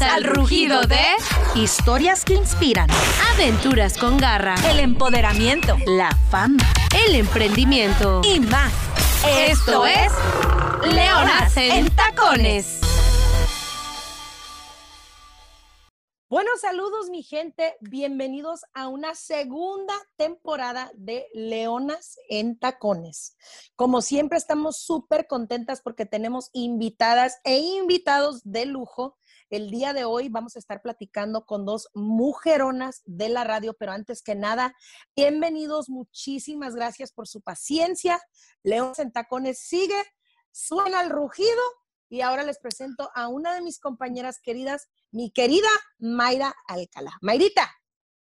Al rugido de Historias que inspiran. aventuras con garra, El empoderamiento. La fama. el emprendimiento. Y más. Esto es Leonas en Tacones. Bueno, saludos mi gente, bienvenidos a una segunda temporada de Leonas en Tacones. Como siempre estamos súper contentas porque tenemos invitadas e invitados de lujo. El día de hoy vamos a estar platicando con dos mujeronas de la radio, pero antes que nada, bienvenidos, muchísimas gracias por su paciencia. Leonas en Tacones sigue, suena el rugido y ahora les presento a una de mis compañeras queridas, mi querida Mayra Alcalá. Mayrita.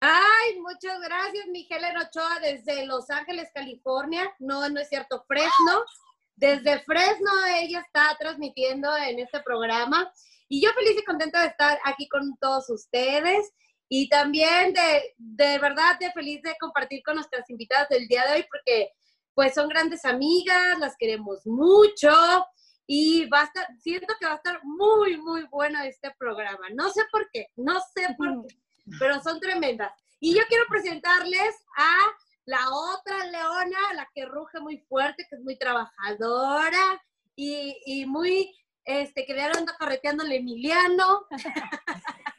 Ay, muchas gracias, mi Helen Ochoa, desde Los Ángeles, California. No, no es cierto, Fresno. Desde Fresno ella está transmitiendo en este programa. Y yo feliz y contenta de estar aquí con todos ustedes. Y también de, de verdad, de feliz de compartir con nuestras invitadas del día de hoy, porque pues son grandes amigas, las queremos mucho. Y va a estar, siento que va a estar muy, muy bueno este programa. No sé por qué, no sé por qué, pero son tremendas. Y yo quiero presentarles a la otra leona, la que ruge muy fuerte, que es muy trabajadora y, y muy, este, que ya anda carreteando Emiliano.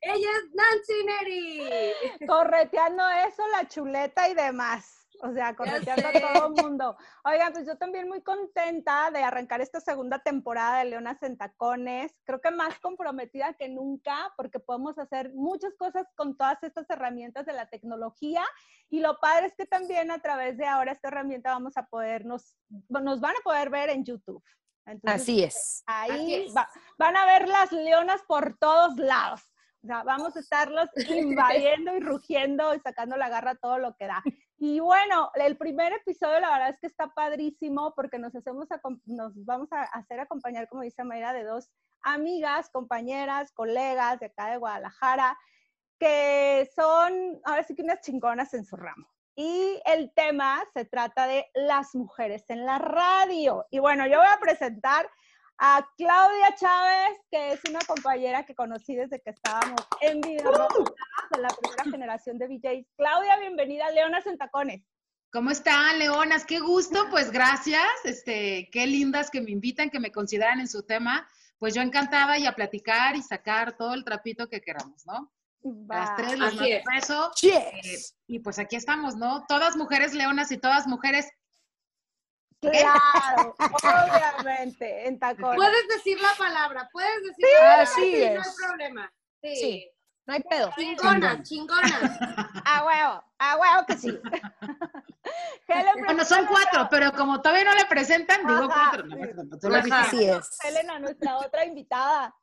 Ella es Nancy Neri. correteando eso, la chuleta y demás. O sea, correteando a todo el mundo. Oigan, pues yo también muy contenta de arrancar esta segunda temporada de Leonas en Tacones. Creo que más comprometida que nunca porque podemos hacer muchas cosas con todas estas herramientas de la tecnología. Y lo padre es que también a través de ahora esta herramienta vamos a podernos, nos van a poder ver en YouTube. Entonces, Así es. Ahí Así es. va- van a ver las leonas por todos lados. O sea, vamos a estarlos invadiendo y rugiendo y sacando la garra todo lo que da. Y bueno, el primer episodio la verdad es que está padrísimo porque nos hacemos, acom- nos vamos a hacer acompañar, como dice Mayra, de dos amigas, compañeras, colegas de acá de Guadalajara, que son ahora sí que unas chingonas en su ramo. Y el tema se trata de las mujeres en la radio. Y bueno, yo voy a presentar a Claudia Chávez, que es una compañera que conocí desde que estábamos en Video de la primera generación de VJs. Claudia, bienvenida a Leonas en Tacones. ¿Cómo están, leonas? Qué gusto, pues gracias. Este, qué lindas que me invitan, que me consideran en su tema. Pues yo encantada y a platicar y sacar todo el trapito que queramos, ¿no? Las Va. tres, las Así más es. peso. Yes. Y pues aquí estamos, ¿no? Todas mujeres leonas y todas mujeres. Claro, obviamente, en tacones. Puedes decir la palabra, puedes decir la palabra. así sí, No hay es. problema. Sí. Sí. No hay pedo. Chingonas, chingonas. A huevo, a huevo que sí. Bueno, son cuatro, pero como todavía no le presentan, digo cuatro. No, sí. no. Así es. Helena, nuestra otra invitada.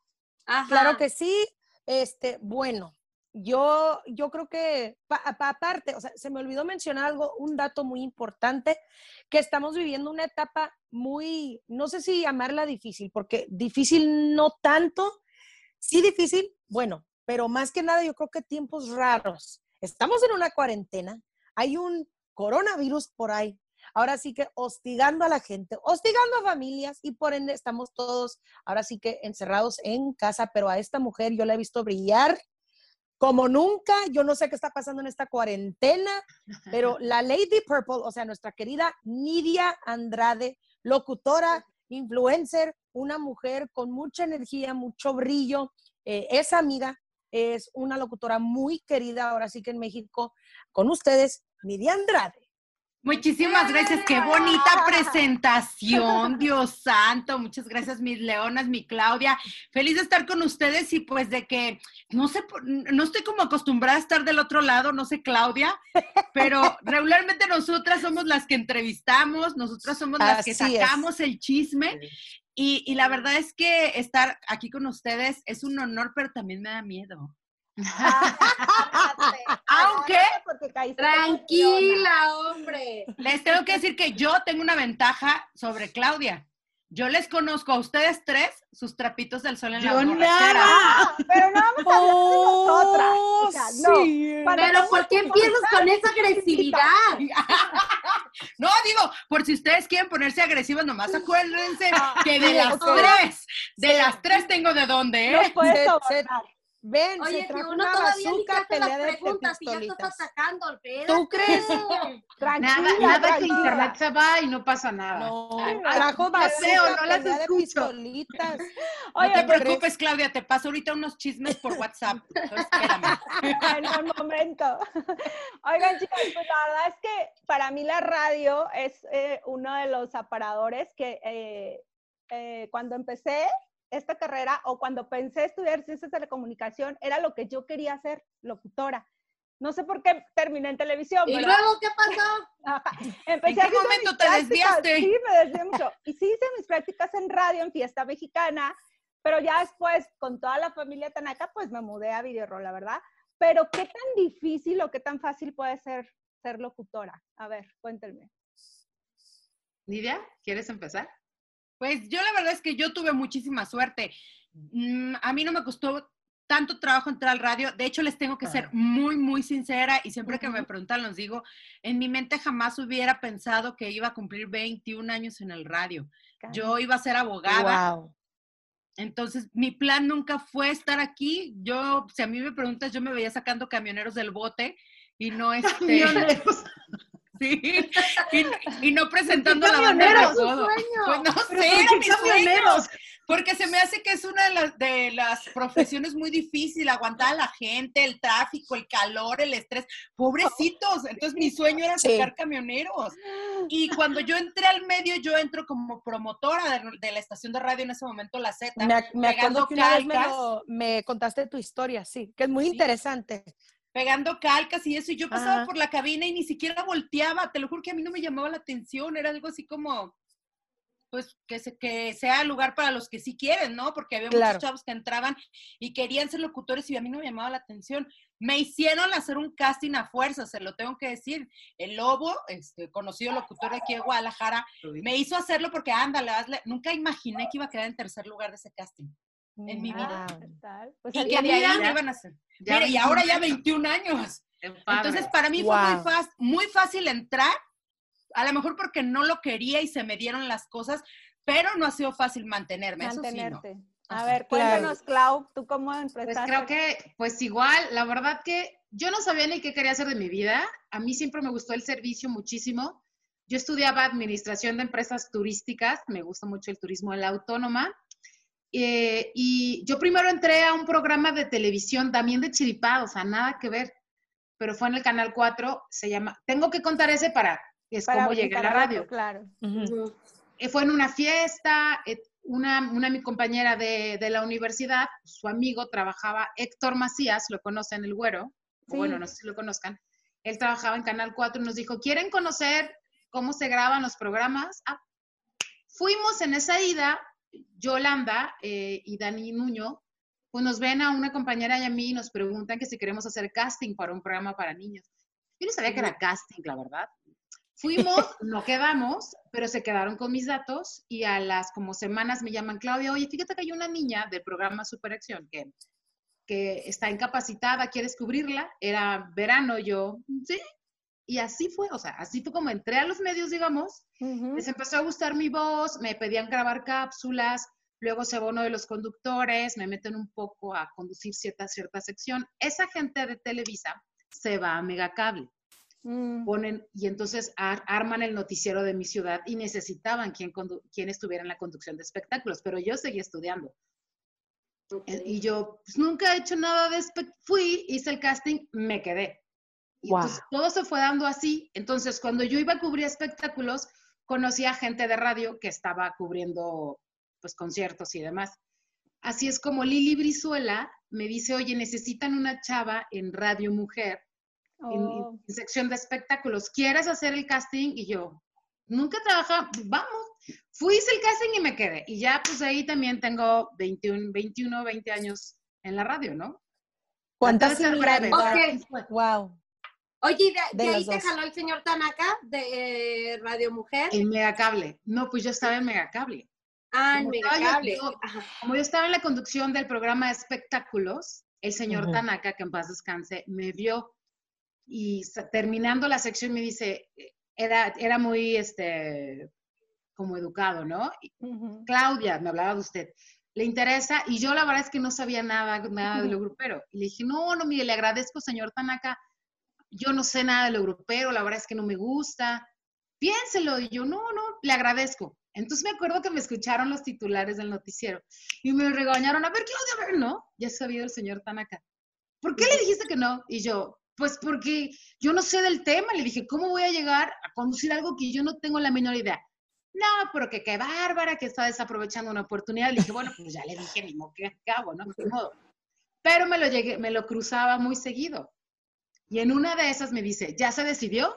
Ajá. Claro que sí. Este, bueno, yo, yo creo que pa- pa- aparte, o sea, se me olvidó mencionar algo, un dato muy importante, que estamos viviendo una etapa muy, no sé si llamarla difícil, porque difícil no tanto, sí difícil, bueno, pero más que nada yo creo que tiempos raros. Estamos en una cuarentena, hay un coronavirus por ahí. Ahora sí que hostigando a la gente, hostigando a familias y por ende estamos todos ahora sí que encerrados en casa, pero a esta mujer yo la he visto brillar como nunca. Yo no sé qué está pasando en esta cuarentena, pero la Lady Purple, o sea, nuestra querida Nidia Andrade, locutora, influencer, una mujer con mucha energía, mucho brillo, eh, es amiga, es una locutora muy querida ahora sí que en México, con ustedes, Nidia Andrade. Muchísimas gracias, qué bonita presentación, Dios santo. Muchas gracias, mis leonas, mi Claudia. Feliz de estar con ustedes y pues de que no sé, por- no estoy como acostumbrada a estar del otro lado, no sé, Claudia, pero regularmente nosotras somos las que entrevistamos, nosotras somos las que es. sacamos el chisme. Y, y la verdad es que estar aquí con ustedes es un honor, pero también me da miedo. Aunque- leona. Tranquila, hombre. Les tengo que decir que yo tengo una ventaja sobre Claudia. Yo les conozco a ustedes tres sus trapitos del sol en la borrachera. nada. Pero no vamos a hablar de nosotras. O sea, no. sí. Pero ¿por qué empiezas con esa agresividad? No, digo, por si ustedes quieren ponerse agresivos, nomás acuérdense que de las tres, de las tres tengo de dónde, Nos ¿eh? puedes sobornar. Ven, Oye, se trajo uno una todavía ni te bazooka, pelea de preguntas y ya estás atacando. espérate. ¿Tú crees? Tranquila, Nada, nada que internet se va y no pasa nada. No, Ay, trajo bazooka, no las escucho. pistolitas. Oye, no te preocupes, Claudia, te paso ahorita unos chismes por WhatsApp. Entonces, espérame. en el momento. Oigan, chicos, pues la verdad es que para mí la radio es eh, uno de los aparadores que eh, eh, cuando empecé esta carrera o cuando pensé estudiar ciencias de telecomunicación era lo que yo quería ser, locutora. No sé por qué terminé en televisión, ¿Y pero luego qué pasó? Empecé ¿En qué momento te desviaste? Sí, me desvié mucho. Y sí hice mis prácticas en radio, en Fiesta Mexicana, pero ya después, con toda la familia Tanaka, pues me mudé a Videorol, la verdad. Pero qué tan difícil o qué tan fácil puede ser ser locutora. A ver, cuéntenme. Nidia, ¿quieres empezar? Pues yo la verdad es que yo tuve muchísima suerte. Mm, a mí no me costó tanto trabajo entrar al radio. De hecho, les tengo que ser muy, muy sincera y siempre que me preguntan los digo, en mi mente jamás hubiera pensado que iba a cumplir 21 años en el radio. Yo iba a ser abogada. Wow. Entonces, mi plan nunca fue estar aquí. Yo, si a mí me preguntas, yo me veía sacando camioneros del bote y no este, Camioneros. Sí, y, y no presentando la banda camioneros? recodo. Pues no Pero sé, ¿por era qué mi sueño. camioneros? Porque se me hace que es una de las, de las profesiones muy difíciles, aguantar a la gente, el tráfico, el calor, el estrés. Pobrecitos. Entonces mi sueño era Sí. sacar camioneros. Y cuando yo entré al medio, yo entro como promotora de, de la estación de radio en ese momento, la Z. Me, me acuerdo que una vez me, calcas. lo- me contaste tu historia, sí, que es muy Sí. interesante. Pegando calcas y eso, y yo pasaba Ajá. por la cabina y ni siquiera volteaba, te lo juro que a mí no me llamaba la atención, era algo así como, pues, que, se, que sea lugar para los que sí quieren, ¿no? Porque había Claro. muchos chavos que entraban y querían ser locutores y a mí no me llamaba la atención. Me hicieron hacer un casting a fuerza, se lo tengo que decir. El Lobo, este, conocido locutor de aquí de Guadalajara, me hizo hacerlo porque, ándale, hazle. Nunca imaginé que iba a quedar en tercer lugar de ese casting. En mi vida. Ah. Pues Y que de ahí mira, me iban a hacer. ya y 21 ahora ya años. 21 años. Entonces, para mí fue muy, fácil, muy fácil entrar, a lo mejor porque no lo quería y se me dieron las cosas, pero no ha sido fácil mantenerme. Eso sí, no. mantenerte. A ver, cuéntanos, Clau, ¿tú cómo empezaste? Pues creo que, pues igual, la verdad que yo no sabía ni qué quería hacer de mi vida. A mí siempre me gustó el servicio muchísimo. Yo estudiaba administración de empresas turísticas, me gusta mucho el turismo la autónoma. Eh, y yo primero entré a un programa de televisión también de chiripado, o sea, nada que ver, pero fue en el Canal 4, se llama, tengo que contar ese para, es Para como llegué a la radio. Claro. Ujú. Eh, fue en una fiesta, eh, una, una mi compañera de, de la universidad, su amigo trabajaba, Héctor Macías, lo conocen, el güero, o Sí. bueno, no sé si lo conozcan, él trabajaba en Canal 4 y nos dijo, ¿quieren conocer cómo se graban los programas? Ah, fuimos en esa ida, Yolanda eh, y Dani Nuño, pues nos ven a una compañera y a mí y nos preguntan que si queremos hacer casting para un programa para niños. Yo no sabía que era casting, la verdad. Fuimos, no quedamos, pero se quedaron con mis datos y a las como semanas me llaman, Claudia, oye, fíjate que hay una niña del programa Superacción que, que está incapacitada, ¿quieres cubrirla? Era verano, yo, sí. Y así fue, o sea, así fue como entré a los medios, digamos, Ujú. les empezó a gustar mi voz, me pedían grabar cápsulas, luego se va uno de los conductores, me meten un poco a conducir cierta, cierta sección. Esa gente de Televisa se va a Megacable Mm. ponen y entonces ar- arman el noticiero de mi ciudad y necesitaban quien, quien estuviera en la conducción de espectáculos, pero yo seguía estudiando. Eh, Y yo pues, nunca he hecho nada de espe- fui, hice el casting, me quedé. Y Wow. entonces todo se fue dando así. Entonces, cuando yo iba a cubrir espectáculos, conocí a gente de radio que estaba cubriendo pues conciertos y demás. Así es como Lili Brizuela me dice, oye, necesitan una chava en Radio Mujer en, en- Oh. en sección de espectáculos. ¿Quieres hacer el casting? Y yo, nunca pues vamos. Fui, hice el casting y me quedé. Y ya, pues ahí también tengo 21, 21 20 años en la radio, ¿no? ¿Cuánta Traté de ser breve. similaridad? Ok. Wow. Oye, ¿y de, De de ahí te dos. jaló el señor Tanaka de eh, Radio Mujer? En Megacable. No, pues yo estaba en Megacable. ah, en como estaba yo- Megacable. yo-. Como yo estaba en la conducción del programa de espectáculos, el señor. Tanaka, que en paz descanse, me vio y terminando la sección me dice, era, era muy, este, como educado, ¿no? Claudia, me hablaba de usted, le interesa, y yo la verdad es que no sabía nada, nada de lo grupero. Y le dije, no, no, mire, le agradezco, señor Tanaka, yo no sé nada de lo grupero, la verdad es que no me gusta, piénselo. Y yo, no, no, le agradezco. Entonces me acuerdo que me escucharon los titulares del noticiero y me regañaron, a ver, Claudia, a ver, no, ya sabía el señor Tanaka. ¿Por qué le dijiste que no? Y yo, pues porque yo no sé del tema. Le dije, ¿cómo voy a llegar a conducir algo que yo no tengo la menor idea? No, pero que qué bárbara, que está desaprovechando una oportunidad. Le dije, bueno, pues ya le dije, ni modo que acabo, ¿no? Ni modo. Pero me lo, llegué, me lo cruzaba muy seguido. Y en una de esas me dice, ¿ya se decidió?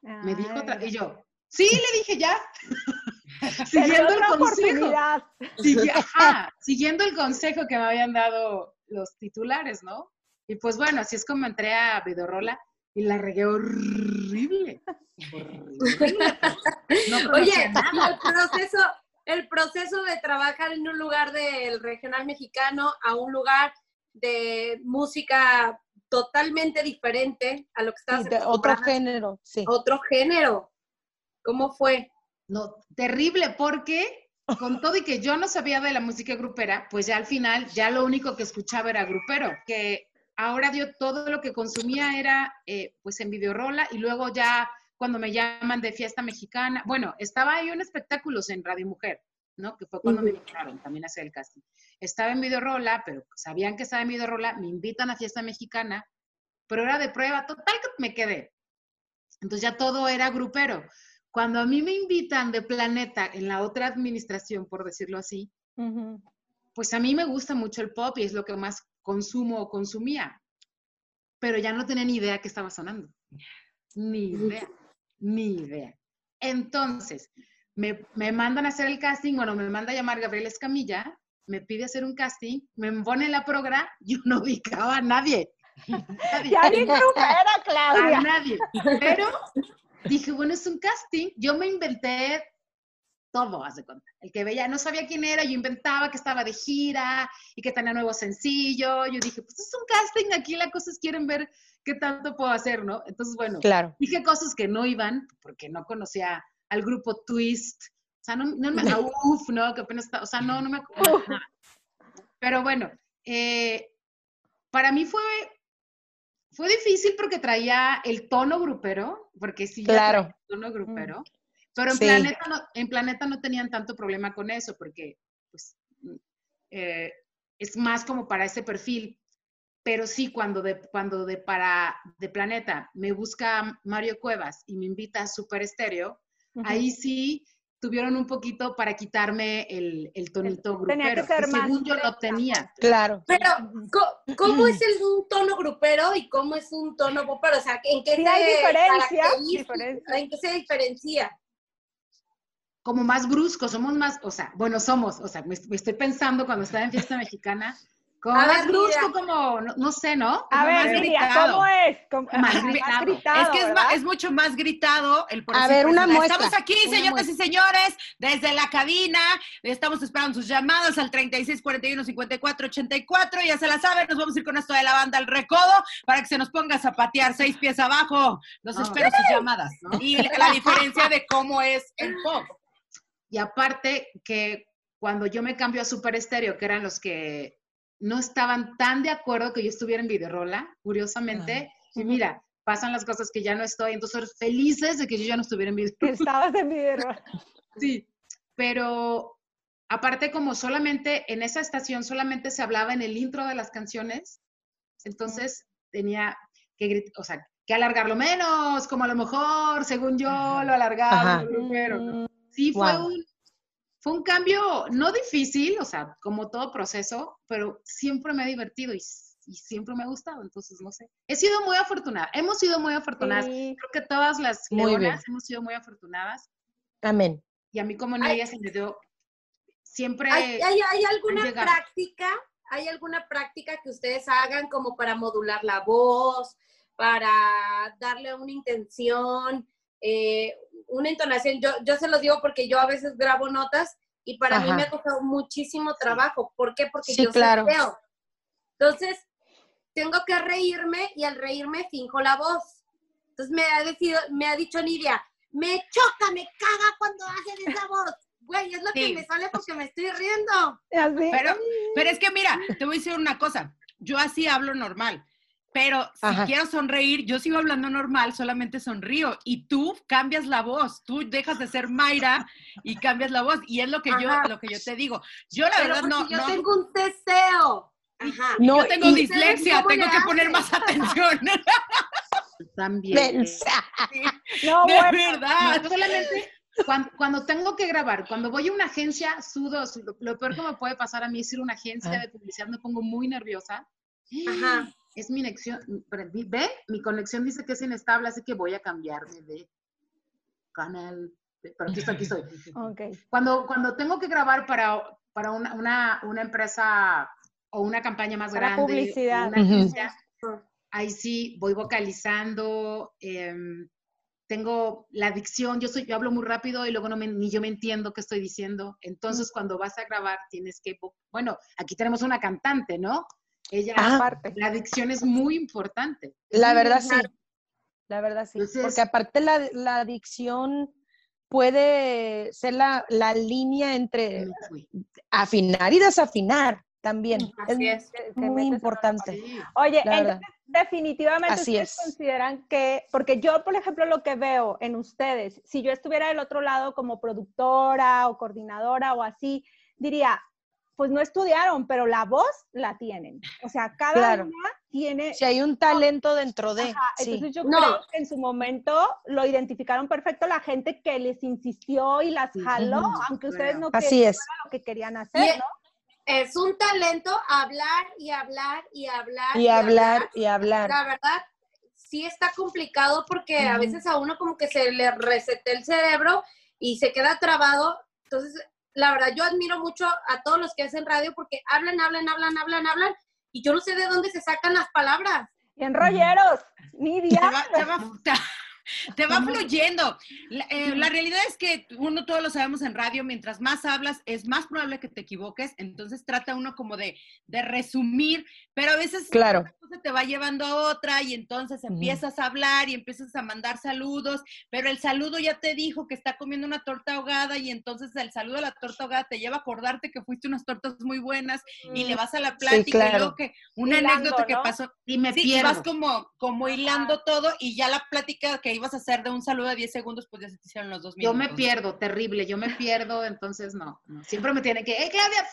Me dijo otra, y yo, sí, le dije ya. siguiendo el consejo. Sigui- ajá, siguiendo el consejo que me habían dado los titulares, ¿no? Y pues bueno, así es como entré a Videorola y la regué horrible. Horrible. No Oye, nada. el proceso, el proceso de trabajar en un lugar del regional mexicano a un lugar de música totalmente diferente a lo que estabas Sí, de otro género, sí. otro género. ¿Cómo fue? No, terrible, porque con todo y que yo no sabía de la música grupera, pues ya al final, ya lo único que escuchaba era grupero, que ahora yo todo lo que consumía era eh, pues en videorola y luego ya cuando me llaman de fiesta mexicana, bueno, estaba ahí en espectáculos en Radio Mujer, ¿no? Que fue cuando me invitaron también a hacer el casting. Estaba en videorola, pero sabían que estaba en videorola, me invitan a fiesta mexicana, pero era de prueba, total que me quedé. Entonces ya todo era grupero. Cuando a mí me invitan de Planeta en la otra administración, por decirlo así, pues a mí me gusta mucho el pop y es lo que más consumo o consumía. Pero ya no tenía ni idea que estaba sonando. Ni idea, ni idea. Entonces, me, me mandan a hacer el casting, bueno, me manda a llamar Gabriel Escamilla, me pide hacer un casting, me pone la progra, yo no ubicaba a nadie. Nadie. Ya ni grupera, a Claudia. nadie. Pero dije, bueno, es un casting. Yo me inventé todo, haz de cuenta. El que veía, no sabía quién era, yo inventaba que estaba de gira y que tenía nuevo sencillo. Yo dije, pues es un casting, aquí la cosa es quieren ver qué tanto puedo hacer, ¿no? Entonces, bueno, Claro. dije cosas que no iban, porque no conocía al grupo Twist. O sea, no, no me, a uf, no, que apenas está, o sea, no, no me acuerdo nada. Pero bueno, eh, para mí fue, fue difícil porque traía el tono grupero, porque sí, Claro. el tono grupero. Pero en, Sí. Planeta no, en Planeta no tenían tanto problema con eso, porque pues, mm, eh, es más como para ese perfil. Pero sí, cuando de, cuando de, para, de Planeta me busca Mario Cuevas y me invita a Super Estéreo, Ujú. ahí sí tuvieron un poquito para quitarme el, el tonito grupero. Tenía que ser más según yo no directa. tenía. Claro. Pero, ¿cómo es el, un tono grupero y cómo es un tono popero? O sea, ¿en qué Sí se hay diferencia. ¿En qué se diferencia? como más bruscos, somos más, o sea, bueno, somos, o sea, me, me estoy pensando cuando estaba en fiesta mexicana, como A más ver, brusco, como, no, no sé, ¿no? A Como ver, más Lidia, gritado. ¿cómo es? ¿Cómo- Más gritado. gritado, es que es, mucho más gritado el por A ver, una muestra, Estamos aquí, una señoras y señores, desde la cabina. Estamos esperando sus llamadas al 36 41 54 84. Ya se la saben, nos vamos a ir con esto de la banda al recodo para que se nos ponga a zapatear seis pies abajo. Los No. espero sus llamadas. Y la, la diferencia de cómo es el pop. Y aparte que cuando yo me cambio a Super Estéreo, que eran los que no estaban tan de acuerdo que yo estuviera en Videorola, curiosamente, y mira, pasan las cosas que ya no estoy, entonces felices de que yo ya no estuviera en Videorola. estabas en video. Sí, pero aparte como solamente en esa estación solamente se hablaba en el intro de las canciones, entonces tenía que o sea, que alargarlo menos, como a lo mejor, según yo, lo alargaba, ¿no? Sí, fue un fue un cambio no difícil, o sea, como todo proceso, pero siempre me ha divertido y, siempre me ha gustado, entonces no sé. He sido muy afortunada, hemos sido muy afortunadas. Sí. Creo que todas las leonas hemos sido muy afortunadas Amén. y a mí como niña se me dio siempre ¿Hay, hay, hay alguna práctica? ¿Hay alguna práctica que ustedes hagan como para modular la voz, para darle una intención, eh, una entonación? Yo, yo se los digo porque yo a veces grabo notas y para mí Ajá. me ha costado muchísimo trabajo. ¿Por qué? Porque Sí, yo claro. veo. Entonces, tengo que reírme y al reírme finjo la voz. Entonces me ha, decido, me ha dicho Nidia, me choca, me caga cuando hacen esa voz. Güey, es lo Sí. que me sale porque me estoy riendo. Pero, pero es que mira, te voy a decir una cosa. Yo así hablo normal. Pero si Ajá. quiero sonreír, yo sigo hablando normal, solamente sonrío. Y tú cambias la voz. Tú dejas de ser Mayra y cambias la voz. Y es lo que yo, Ajá. lo que yo te digo. Yo la Pero verdad no, yo no- tengo un deseo. Ajá. No, yo tengo dislexia, ¿cómo tengo que poner más atención. También. mensa. No, de bueno. verdad. No, solamente cuando, cuando tengo que grabar, cuando voy a una agencia, sudo. Lo, lo peor que me puede pasar a mí es ir a una agencia Ah. de publicidad, me pongo muy nerviosa. Ajá. Es mi conexión, ve, mi conexión dice que es inestable, así que voy a cambiarme de canal. Pero aquí estoy, aquí estoy. Ok. Cuando, cuando tengo que grabar para, para una, una, una empresa o una campaña más Para grande, publicidad. una agencia, ahí sí voy vocalizando, em, tengo la dicción, yo, soy, yo hablo muy rápido y luego no me- ni yo me entiendo qué estoy diciendo. Entonces, cuando vas a grabar, tienes que, bueno, aquí tenemos una cantante, ¿no? Ella, Ah. Aparte. la dicción es muy importante. La verdad sí. La verdad sí. Entonces- Porque aparte la, la adicción puede ser la, la línea entre afinar y desafinar también. Así es. Te muy importante. Oye, entonces definitivamente Así ustedes es. consideran que, porque yo, por ejemplo, lo que veo en ustedes, si yo estuviera del otro lado como productora o coordinadora o así, diría, pues no estudiaron, pero la voz la tienen. O sea, cada Claro. una tiene... Si hay un talento dentro de. Ajá, sí. entonces yo No. creo que en su momento lo identificaron perfecto la gente que les insistió y las Sí. jaló, aunque ustedes no Así es. lo que querían hacer, ¿no? es un talento hablar y hablar y hablar. Y hablar y hablar. La verdad, sí está complicado porque a veces a uno como que se le resete el cerebro y se queda trabado. Entonces, la verdad, yo admiro mucho a todos los que hacen radio porque hablan, hablan, hablan, hablan, hablan y yo no sé de dónde se sacan las palabras. Bien rolleros, ni va, te va- fluyendo. La, eh, la realidad es que uno todos lo sabemos en radio, mientras más hablas es más probable que te equivoques, entonces trata uno como de, de resumir, pero a veces Claro. una cosa te va llevando a otra y entonces empiezas a hablar y empiezas a mandar saludos, pero el saludo ya te dijo que está comiendo una torta ahogada y entonces el saludo de la torta ahogada te lleva a acordarte que fuiste unas tortas muy buenas y le vas a la plática y claro. luego que una Hilando, anécdota que pasó Y me Sí, y vas como, como hilando todo y ya la plática que ibas a hacer de un saludo de 10 segundos, pues ya se te hicieron los dos Yo minutos. me pierdo, terrible, yo me pierdo, entonces no, no. Siempre me tiene que, ¡eh, Claudia!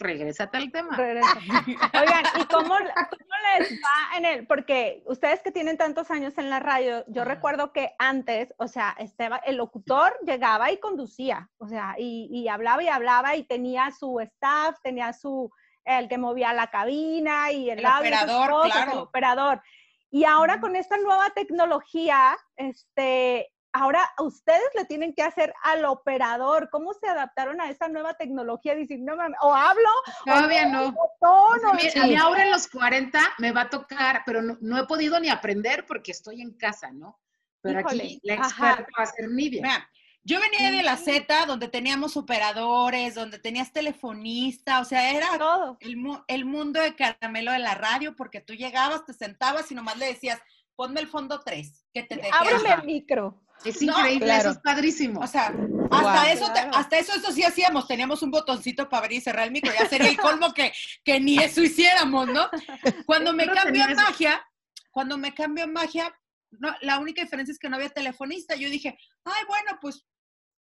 Regrésate al tema. Regresa. Oigan, ¿y cómo, cómo les va en el? Porque ustedes que tienen tantos años en la radio, yo recuerdo que antes, o sea, estaba, el locutor llegaba y conducía, o sea, y, y hablaba y hablaba y tenía su staff, tenía su, el que movía la cabina y el, El audio, operador, cosas, claro. el operador. Y ahora con esta nueva tecnología, este, ahora ustedes le tienen que hacer al operador. ¿Cómo se adaptaron a esa nueva tecnología? Dicen, no mames, o hablo Todavía no. tono. A mí, a mí ahora en los 40 me va a tocar, pero no, no he podido ni aprender porque estoy en casa, ¿no? Pero Híjole, aquí la ajá. experta va a ser Nidia. Mira, yo venía de la Z, donde teníamos operadores, donde tenías telefonista, o sea, era todo. el, mu- el mundo de caramelo de la radio, porque tú llegabas, te sentabas y nomás le decías, ponme el fondo 3, que te deje Ábreme hablar". el micro. Es No, increíble, claro. eso es padrísimo. O sea, hasta eso, te- hasta eso, eso sí hacíamos. Teníamos un botoncito para abrir y cerrar el micro. Ya sería el colmo que, que ni eso hiciéramos, ¿no? Cuando me cambió a magia, cuando me cambió a magia, no, la única diferencia es que no había telefonista. Yo dije, ay, bueno, pues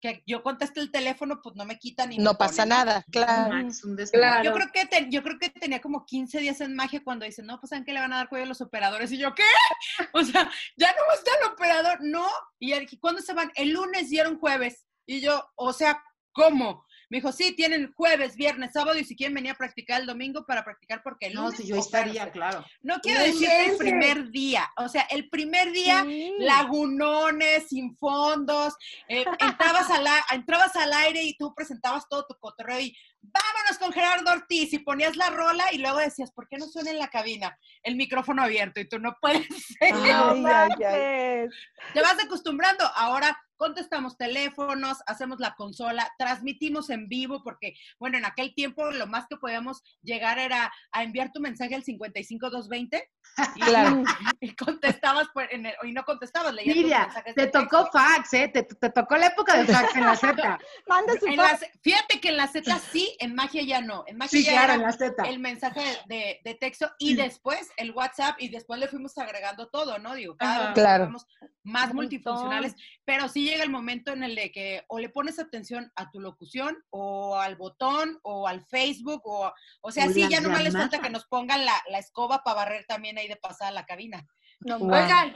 que yo conteste el teléfono, pues no me quitan ni me No pasa nada, claro. Max, un. Claro. Yo creo que te- yo creo que tenía como 15 días en magia cuando dicen, no, pues saben que le van a dar cuello a los operadores. Y yo, ¿qué? O sea, ya no va a estar el operador, no. Y ya dije, ¿cuándo se van? El lunes dieron jueves. Y yo, o sea, ¿cómo? Me dijo, sí, tienen jueves, viernes, sábado y si quieren venir a practicar el domingo para practicar porque el No, si yo oferta". estaría, claro. No quiero decir que el primer día, o sea, el primer día Sí. lagunones, sin fondos, eh, entrabas, al, entrabas al aire y tú presentabas todo tu cotorreo y vámonos con Gerardo Ortiz y ponías la rola y luego decías, ¿por qué no suena en la cabina? El micrófono abierto y tú no puedes. ser. Ay, ay. Te vas acostumbrando. Ahora contestamos teléfonos, hacemos la consola, transmitimos en vivo, porque, bueno, en aquel tiempo lo más que podíamos llegar era a enviar tu mensaje al 55220 y, Claro. y contestabas en el- y no contestabas, leías Lidia, te tocó fax, ¿eh? Te, te tocó la época de fax en la Z. Manda su En foto. la Z- fíjate que en la Z sí, en magia ya no. En magia Sí, ya claro, era en la Z. el mensaje de, de texto y después el WhatsApp y después le fuimos agregando todo, ¿no? Digo, cada Ajá. vez Claro. somos más Un multifuncionales, pero sí llega el momento en el de que o le pones atención a tu locución o al botón o al Facebook o, o sea, O sí, ya nomás les falta que nos pongan la, la escoba para barrer también ahí de pasada a la cabina. No Wow. Oigan,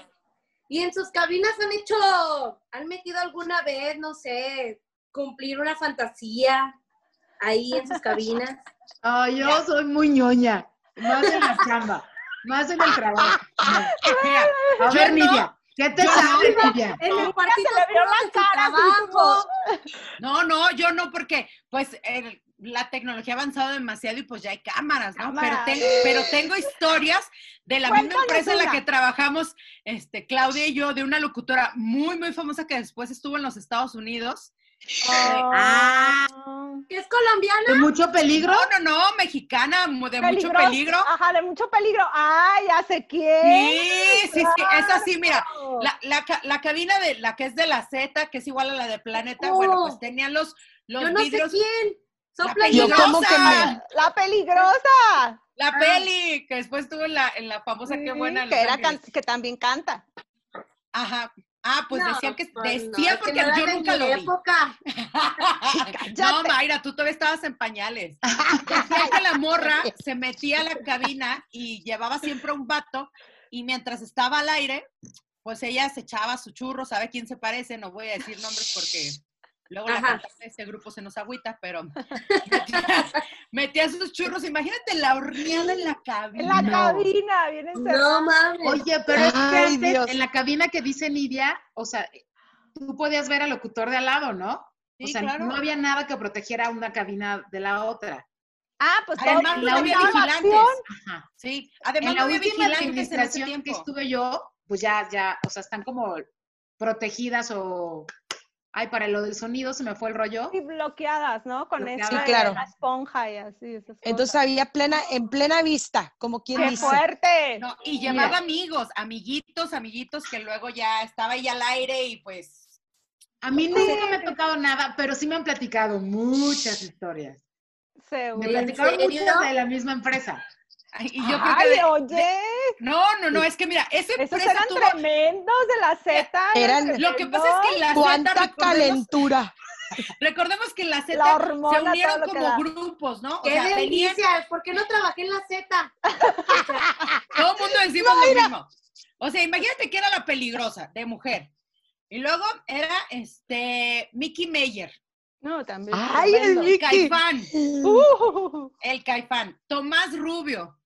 ¿y en sus cabinas han hecho, han metido alguna vez, no sé, cumplir una fantasía ahí en sus cabinas? Ay, yo soy muy ñoña. Más en la chamba. Más en el trabajo. Mira, A Yo ver, no. Nidia. ¿Qué te sale, Nidia? En el cuartito se le vio la cara, trabajo. No, no, yo no, porque pues el- la tecnología ha avanzado demasiado y pues ya hay cámaras, ¿no? Pero, pero tengo historias de la misma empresa en la que trabajamos, este, Claudia y yo, de una locutora muy, muy famosa que después estuvo en los Estados Unidos. Ah. ¿Que es colombiana? ¿De mucho peligro? No, no, no, mexicana, de mucho peligro. Ajá, de mucho peligro. Ay, ya sé quién. Sí, sí, sí, es así, mira, la, la, la cabina de la que es de la Z, que es igual a la de Planeta, bueno, pues tenían los, los Yo no vidrios. sé quién. La Sopla Yo peligrosa. como que me... La peligrosa. La Ah. peli, que después estuvo en la, en la famosa Qué buena. en que, era que también canta. Ajá. Ah, pues No, decían que, pues no, que porque no yo nunca lo vi. No, Mayra, tú todavía estabas en pañales. Decían que la morra se metía a la cabina y llevaba siempre un vato y mientras estaba al aire, pues ella se echaba su churro, ¿sabe quién se parece? No voy a decir nombres porque luego la Ajá. cantante de ese grupo se nos agüita, pero metía, metía sus churros. Imagínate la horneada en la En cabina. la cabina, bien encerrada. No mames. Oye, pero es que antes, Dios. en la cabina que dice Nidia, o sea, tú podías ver al locutor de al lado, ¿no? o Sí, sea, claro. no había nada que protegiera una cabina de la otra. Ah, pues Además, no había vigilantes. Ajá. Sí, además en no la había última vigilantes en ese administración que estuve yo, pues ya, ya, o sea, están como protegidas o... Ay, para lo del sonido se me fue el rollo. Sí, bloqueadas, ¿no? Con Sí, claro. la esponja y así. esas Entonces cosas. había plena, en plena vista, como quien ¡Qué dice. fuerte! No, y llevaba amigos, amiguitos, amiguitos que luego ya estaba ahí al aire y pues A mí nunca me ha tocado nada, pero sí me han platicado muchas historias. Seguro. Me ¿En platicaron muchas de la misma empresa. Ay, y yo creo que de- oye, no, no, no, es que mira, esa esos empresa eran tuvo tremendos de la Z. Eran- lo que pasa es que la Z ¡Cuánta recordemos, calentura! recordemos que la Z La hormona, se unieron como grupos, ¿no? O ¡Qué sea, tenían, delicia! ¿Por qué no trabajé en la Z? todo el mundo decimos lo mismo. O sea, imagínate que era la peligrosa de mujer. Y luego era este Mickey Mayer, No, también. ¡Ay, el Mickey! Caifán, Uh, el Caifán, Tomás Rubio,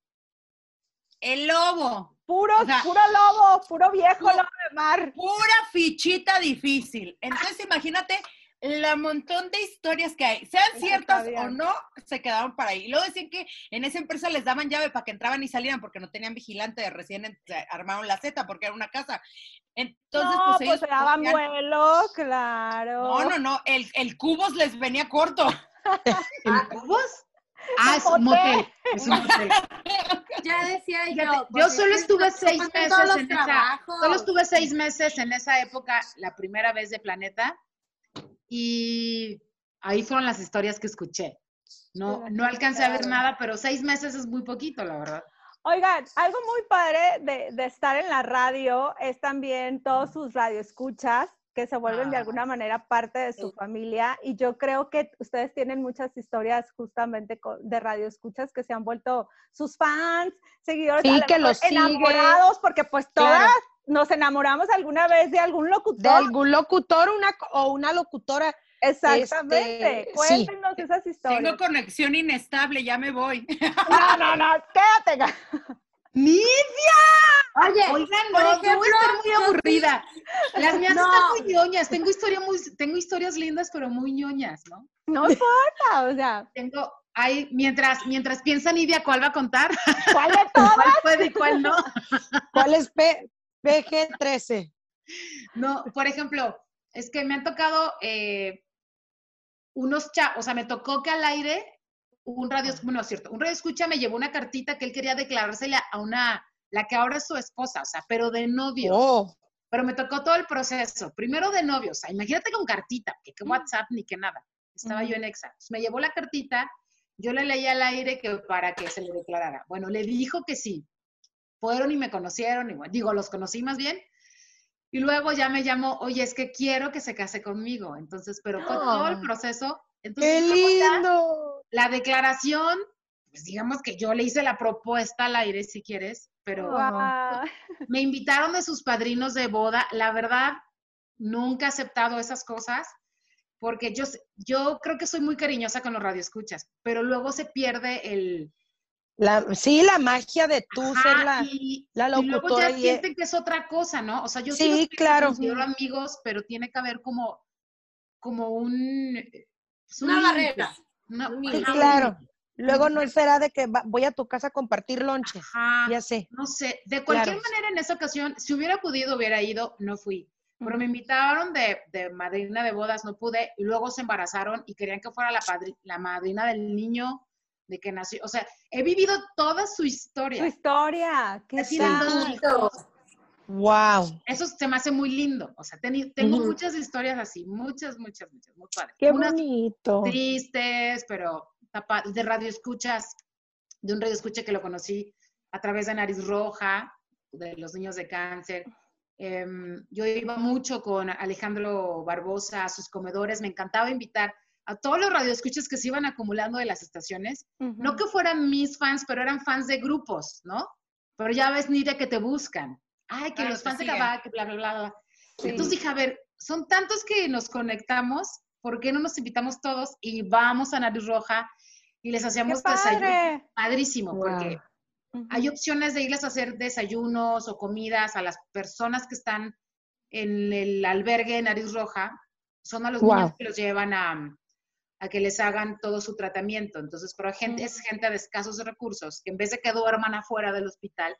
el Lobo, puro, O sea, puro lobo, puro viejo pu- lobo de mar. pura fichita difícil. Entonces, imagínate la montón de historias que hay, sean ciertas o no, se quedaron para ahí. Y luego decían que en esa empresa les daban llave para que entraban y salieran porque no tenían vigilante, recién armaron la Z porque era una casa. Entonces, no, pues pues, ellos se daban ponían- vuelo, claro. No, no, no, el, el cubos les venía corto. ¿El cubos? Ah, es Un motel. Es un motel. Ya decía yo. Pues, yo solo estuve nos seis meses en esa, solo estuve seis meses en esa época, la primera vez de Planeta, y ahí fueron las historias que escuché. No, no alcancé a ver nada, pero seis meses es muy poquito, la verdad. Oigan, algo muy padre de, de estar en la radio es también todos sus radioescuchas que se vuelven de Ah. alguna manera parte de su familia y yo creo que ustedes tienen muchas historias justamente de radioescuchas que se han vuelto sus fans, seguidores, Sí, que los sigue. enamorados, porque pues todas Claro. nos enamoramos alguna vez de algún locutor. De algún locutor una, o una locutora. Exactamente. este, sí. Cuéntenos esas historias. Tengo conexión inestable, ya me voy. No, no, no, quédate. ¡Nidia! Oye, Oigan, por no, yo voy a ejemplo, estar muy aburrida. Las mías No. están muy ñoñas. Tengo, historia muy, tengo historias lindas, pero muy ñoñas, ¿no? No importa, o sea, Tengo, hay, mientras, mientras piensa Nidia cuál va a contar, ¿cuál de todas? cuál puede y cuál no. ¿Cuál es P PG-13? No, por ejemplo, es que me han tocado eh, unos chavos, o sea, me tocó que al aire un radio, bueno, es cierto, un radio escucha me llevó una cartita que él quería declarársela a una, la que ahora es su esposa, o sea, pero de novio. Oh, Pero me tocó todo el proceso. Primero de novio, o sea, imagínate con cartita, que qué WhatsApp ni que nada. Estaba yo en Exa. Entonces, me llevó la cartita, yo le leí al aire que para que se le declarara. Bueno, le dijo que sí. Fueron y me conocieron, y bueno, digo, los conocí más bien. Y luego ya me llamó, oye, es que quiero que se case conmigo. Entonces, pero fue todo el Ah. proceso. Entonces, ¡Qué lindo! la declaración, pues digamos que yo le hice la propuesta al aire, si quieres, pero me invitaron de sus padrinos de boda. La verdad, nunca he aceptado esas cosas porque yo, yo creo que soy muy cariñosa con los radioescuchas, pero luego se pierde el... La, sí, la magia de tú Ajá, ser la... y, la y luego ya y- sienten que es otra cosa, ¿no? O sea, yo Sí, sí, los quiero, claro. considero amigos, pero tiene que haber como, como un... pues, un Una barrera. una- Sí, claro. Luego no será de que va- voy a tu casa a compartir lonche. Ajá. Ya sé. No sé, de cualquier Claro. manera en esa ocasión, si hubiera podido, hubiera ido, no fui. Pero me invitaron de, de madrina de bodas, no pude, y luego se embarazaron y querían que fuera la, padri- la madrina del niño de que nació. O sea, he vivido toda su historia. historia, ¿qué hijos. Wow. Eso se me hace muy lindo. O sea, tengo muchas historias así, muchas, muchas, muchas, muy padres. Qué Unas bonito. tristes, pero de radio escuchas, de un radio escucha que lo conocí a través de Nariz Roja, de los niños de cáncer. Em, yo iba mucho con Alejandro Barbosa a sus comedores, me encantaba invitar a todos los radioescuchas que se iban acumulando de las estaciones, no que fueran mis fans, pero eran fans de grupos, ¿no? Pero ya ves, Nidia, que te buscan. Ay, que los te fans de pues Cabá, que bla, bla, bla, bla. Sí. Entonces dije, a ver, son tantos que nos conectamos, ¿por qué no nos invitamos todos y vamos a Nariz Roja y les ¡Qué hacíamos desayuno? Padrísimo, porque hay opciones de irles a hacer desayunos o comidas a las personas que están en el albergue de Nariz Roja. Son a los Wow. niños que los llevan a, a que les hagan todo su tratamiento. Entonces, pero gente, es gente de escasos recursos que en vez de que duerman afuera del hospital,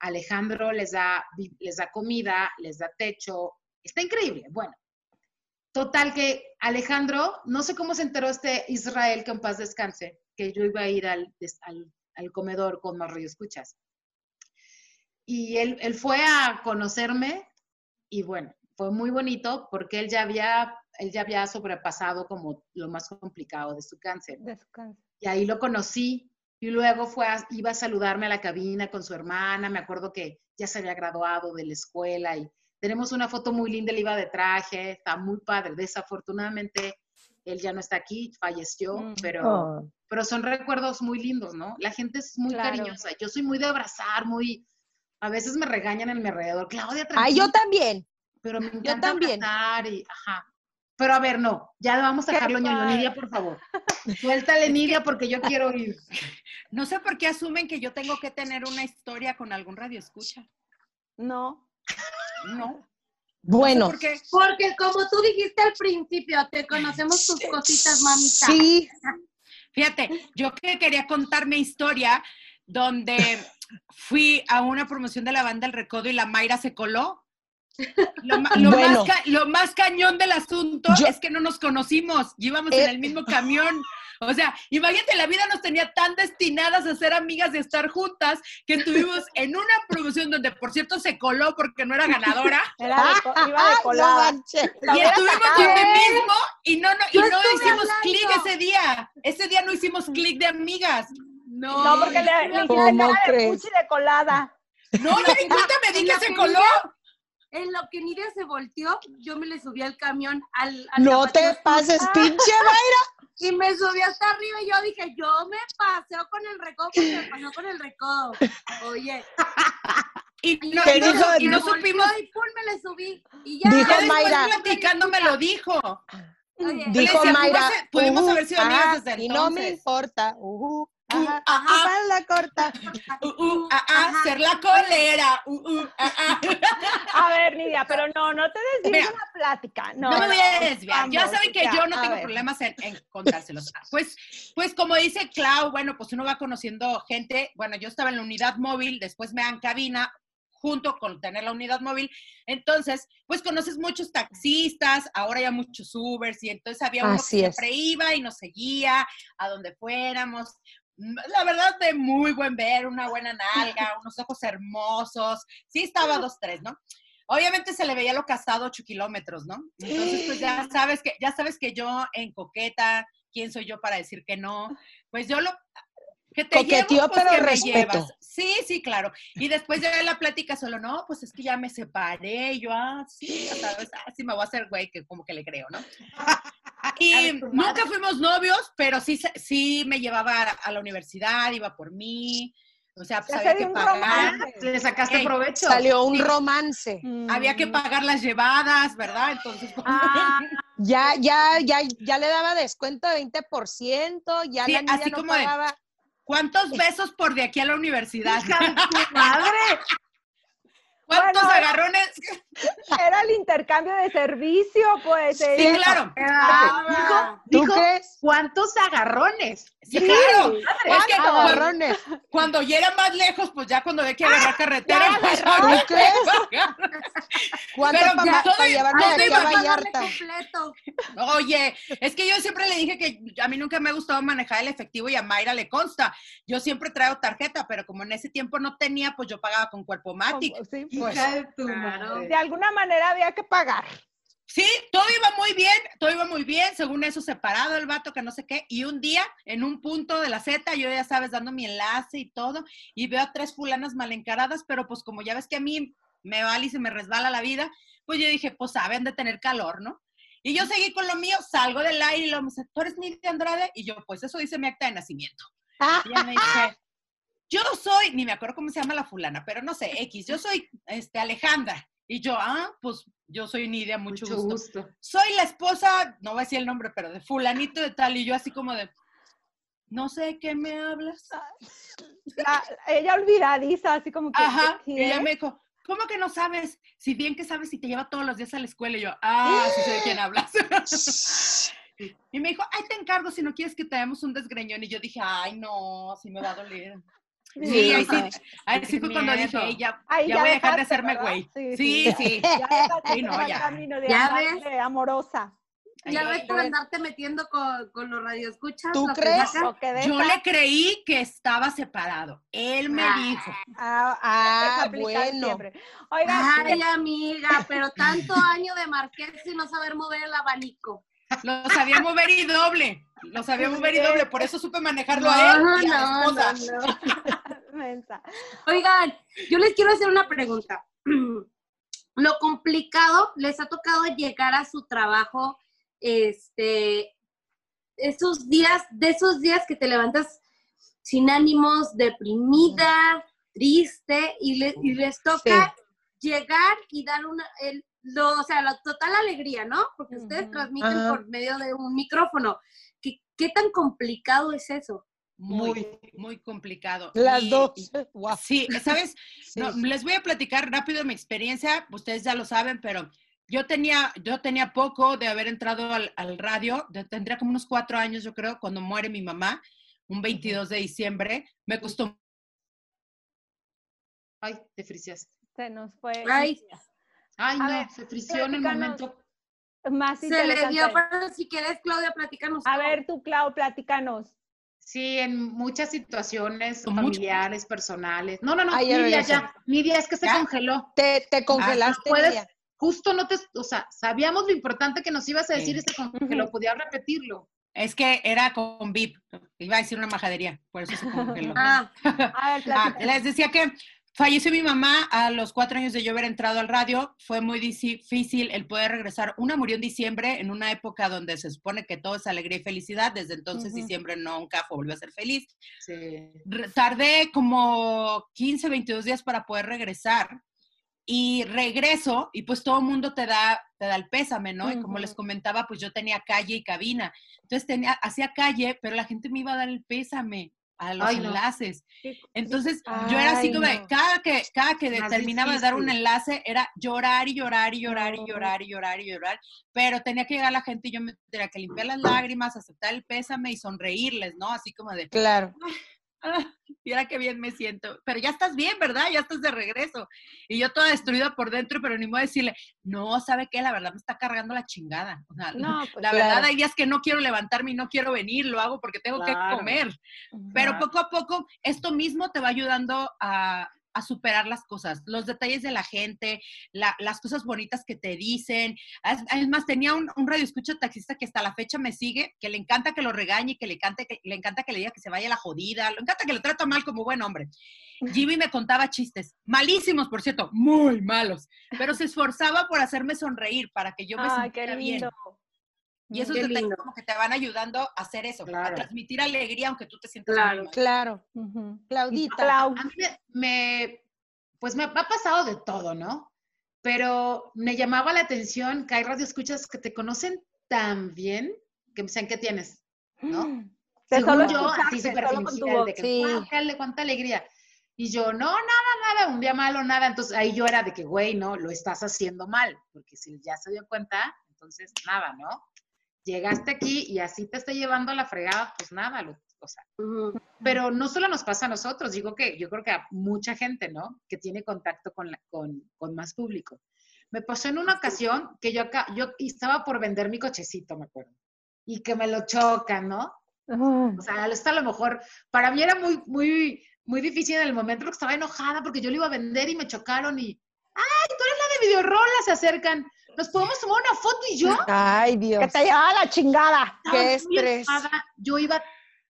Alejandro les da, les da comida, les da techo. Está increíble. Bueno, total que Alejandro, no sé cómo se enteró este Israel, que en paz descanse, que yo iba a ir al, des- al, al comedor con más escuchas. Y él, él fue a conocerme y bueno, fue muy bonito porque él ya había, él ya había sobrepasado como lo más complicado de su cáncer. Y ahí lo conocí. Y luego fue a- iba a saludarme a la cabina con su hermana. Me acuerdo que ya se había graduado de la escuela y tenemos una foto muy linda. Él iba de traje, está muy padre. Desafortunadamente, él ya no está aquí, falleció, Mm. pero, Oh. pero son recuerdos muy lindos, ¿no? La gente es muy Claro. cariñosa. Yo soy muy de abrazar, muy. A veces me regañan en mi alrededor. Claudia, Ay, yo tranquila", también. pero me encanta también. abrazar y, ajá. Pero a ver, no, ya vamos a dejarlo ñoño. Nidia, por favor. Suéltale, Nidia, porque yo quiero ir. No sé por qué asumen que yo tengo que tener una historia con algún radio escucha. No. No. Bueno, ¿Por qué? Porque como tú dijiste al principio, te conocemos tus cositas, mamita. sí, Fíjate, yo que quería contar mi historia donde fui a una promoción de la banda El Recodo y la Mayra se coló. Lo, ma- lo Bueno. más, lo más cañón del asunto Yo- es que no nos conocimos, íbamos Eh. en el mismo camión. O sea, imagínate, la vida nos tenía tan destinadas a ser amigas y estar juntas que estuvimos en una promoción donde, por cierto, se coló porque no era ganadora. Era de iba de no colada. Y estuvimos donde mismo y no, no, y no hicimos clic ese día. Ese día no hicimos clic de amigas. No, No, porque le, le hiciste ¿Cómo cara de crees? puchi de colada. no, yo ni cuenta me di que se coló. En lo que Nidia se volteó, yo me le subí al camión al, al No te pases, Ah. pinche Mayra. Y me subí hasta arriba y yo dije, yo me paseo con el recodo porque me paseo con el recodo. Oye, Y no, ¿Qué y no- y no supimos. y pum, me le subí. Y ya. Dijo Ya después Mayra. platicando me lo dijo. Oye, Dijo Mayra. "Pudimos- pudimos "Ujú, haber sido amigas ah, desde Y no me entonces". importa. ujú. Ajá, falda corta. Uh, uh, ah, ah, ser la colera. Uh, uh, ah, ah. A ver, Nidia, pero no, no te desvíes de la plática. No, No me voy a desviar. Ya saben que yo no tengo ver. problemas en, en contárselos. Pues, pues como dice Clau, bueno, pues uno va conociendo gente. Bueno, yo estaba en la unidad móvil, después me dan cabina junto con tener la unidad móvil. Entonces, pues conoces muchos taxistas, ahora ya muchos Ubers, y entonces había uno Así que es. siempre iba y nos seguía a donde fuéramos. Mm, La verdad, de muy buen ver, una buena nalga, unos ojos hermosos. Sí, estaba dos, tres, ¿no? Obviamente se le veía lo casado ocho kilómetros, ¿no? Entonces, pues ya sabes que, ya sabes que yo en coqueta, ¿quién soy yo para decir que no? Pues yo lo que te Coqueteó, llevo, pues pero que me respeto. llevas. Sí, sí, claro. Y después ya la plática solo, no, pues es que ya me separé, y yo, ah, sí, ya sabes, ah, sí me voy a hacer güey, que como que le creo, ¿no? Y nunca fuimos novios, pero sí, se- sí me llevaba a, a la universidad, iba por mí, o sea, pues había que pagar. romance. Le sacaste Ey, provecho. Salió un Sí. romance. Había que Mm. pagar las llevadas, ¿verdad? Entonces, Ah, Ya, ya, ya, ya le daba descuento de 20%, ya Sí, la niña así no como de-. ¿cuántos besos por de aquí a la universidad? Madre. ¿Cuántos Bueno, agarrones? era el intercambio de servicio, pues. Sí, eh. claro. Ah, ¿Tú dijo? ¿cuántos agarrones? Sí, claro. Es que cuando, Agarrones. cuando ya era más lejos, pues ya cuando ve que agarrar carretera, ya pues, agarró. había ¿Tú crees? que pagar. ¿Cuánto Pero para ya, todo- llevarme todo de aquí iba a a Vallarta? completo. Oye, es que yo siempre le dije que a mí nunca me ha gustado manejar el efectivo y a Mayra le consta. Yo siempre traigo tarjeta, pero como en ese tiempo no tenía, pues yo pagaba con cuerpo matic. Sí, Pues, Hija de tu claro. madre. de alguna manera había que pagar. Sí, todo iba muy bien, todo iba muy bien, según eso separado el vato, que no sé qué, y un día en un punto de la Z, yo ya sabes, dando mi enlace y todo, y veo a tres fulanas mal encaradas, pero pues como ya ves que a mí me vale y se me resbala la vida, pues yo dije, pues saben de tener calor, ¿no? Y yo seguí con lo mío, salgo del aire y lo me dice, ¿tú eres Nidia Andrade? Y yo, pues eso dice mi acta de nacimiento. Y ella me dice, yo soy, ni me acuerdo cómo se llama la fulana, pero no sé, X, yo soy este, Alejandra. Y yo, ah, pues yo soy Nidia, mucho, Mucho gusto gusto. soy la esposa, no voy a decir el nombre, pero de fulanito de tal, y yo así como de, no sé de qué me hablas. La- ella olvidadiza, así como que. Ajá, y ella me dijo, ¿cómo que no sabes? Si bien que sabes si te lleva todos los días a la escuela, y yo, ah, sí sé de quién hablas. y me dijo, ay, te encargo si no quieres que te demos un desgreñón, y yo dije, ay, no, sí me va a doler. Sí, ahí sí, ahí sí fue cuando dije, ya, Ahí ya ya voy a dejar de hacerme güey. Sí, Sí, sí. sí. Ya dejaste Sí, no, ya. camino de Ya ves. amorosa. Ya Ay, ves por andarte metiendo con, con los radioescuchas. ¿Tú crees? que Yo le creí que estaba separado. Él me Ah. dijo. ah, Ah, bueno. siempre. Oigan, Ay, amiga, pero tanto año de marqués y no saber mover el abanico. Lo sabía mover y doble. Lo sabía mover y doble. Por eso supe manejarlo No, a él y a la no, esposa. no, no. Oigan, yo les quiero hacer una pregunta. Lo complicado, les ha tocado llegar a su trabajo, este, esos días, de esos días que te levantas sin ánimos, deprimida, triste, y, le- y les toca llegar y dar una, el, lo, o sea, la total alegría, ¿no? Porque ustedes transmiten Ajá. por medio de un micrófono. ¿Qué, ¿Qué tan complicado es eso? Muy, muy complicado. Las Y- dos. y-. Sí, ¿sabes? Sí. No, les voy a platicar rápido mi experiencia. Ustedes ya lo saben, pero yo tenía, yo tenía poco de haber entrado al, al radio. de- tendría como unos cuatro años, yo creo, cuando muere mi mamá, un 22 de diciembre. Me costó Ay, te friciaste. Se nos fue. Ay. Ay, A no, ver, se frició en el momento. Más Se le dio, pero si quieres, Claudia, platícanos. A ver, tú, Clau, platícanos. Sí, en muchas situaciones Mucho. familiares, personales. No, no, no, Ay, ya Nidia ya. Nidia, es que se ¿Ya? congeló. Te, te congelaste. puedes- Nidia. Justo no te, o sea, sabíamos lo importante que nos ibas a decir Sí. y se congeló. Podía repetirlo. Es que era con VIP. Iba a decir una majadería, por eso se congeló. Ah, A ver, Ah, les decía que falleció mi mamá a los cuatro años de yo haber entrado al radio. Fue muy difícil el poder regresar. Una murió en diciembre, en una época donde se supone que todo es alegría y felicidad. Desde entonces, Ujú. diciembre nunca volvió a ser feliz. Sí. Tardé como 15, 22 días para poder regresar. Y regreso, y pues todo el mundo te da, te da el pésame, ¿no? Y como les comentaba, pues yo tenía calle y cabina. Entonces tenía, hacía calle, pero la gente me iba a dar el pésame. A los Ay, enlaces. Entonces, yo era así como de, no. cada que, cada que Más terminaba de dar un enlace, era llorar y llorar y llorar y llorar y llorar y llorar, pero tenía que llegar la gente y yo me tenía que limpiar las lágrimas, aceptar el pésame y sonreírles, ¿no? Así como de, Claro. Ah, mira qué bien me siento. Pero ya estás bien, ¿verdad? Ya estás de regreso. Y yo toda destruida por dentro, pero ni modo de decirle, no, ¿sabe qué? La verdad me está cargando la chingada. O sea, No, pues, la claro. verdad hay días que no quiero levantarme y no quiero venir, lo hago porque tengo que comer. Pero poco a poco, esto mismo te va ayudando a, a superar las cosas, los detalles de la gente, la- las cosas bonitas que te dicen. Es, es más, tenía un, un radio escucha taxista que hasta la fecha me sigue, que le encanta que lo regañe, que le, encanta, que le encanta que le diga que se vaya la jodida, le encanta que lo trata mal como buen hombre. Jimmy me contaba chistes, malísimos, por cierto, muy malos, pero se esforzaba por hacerme sonreír, para que yo me Ay, qué sintiera bien. Y esos Qué detalles lindo. como que te van ayudando a hacer eso, a transmitir alegría aunque tú te sientas Claro. mal. Claro. Ujú. Claudita. Clau, A mí me, me- pues me ha pasado de todo, ¿no? Pero me llamaba la atención que hay radioescuchas que te conocen tan bien que me dicen, ¿qué tienes? ¿no? De Según solo yo, así súper de que, Sí. "Guau, qué ale- cuánta alegría. Y yo, no, nada, nada, un día malo, nada. Entonces ahí yo era de que, güey, no, lo estás haciendo mal, porque si ya se dio cuenta, entonces nada, ¿no? Llegaste aquí y así te estoy llevando a la fregada, pues nada, lo- o sea. Pero no solo nos pasa a nosotros, digo que yo creo que a mucha gente, ¿no? Que tiene contacto con, la- con, con más público. Me pasó en una ocasión que yo acá, yo estaba por vender mi cochecito, me acuerdo, y que me lo chocan, ¿no? Ujú. O sea, esto a lo mejor, para mí era muy, muy, muy difícil en el momento porque estaba enojada porque yo lo iba a vender y me chocaron y, ay, tú eres la de Videorola, se acercan. ¿Nos podemos tomar una foto y yo? Ay, Dios. Que te llevaba la chingada. Qué muy estrés. Yo iba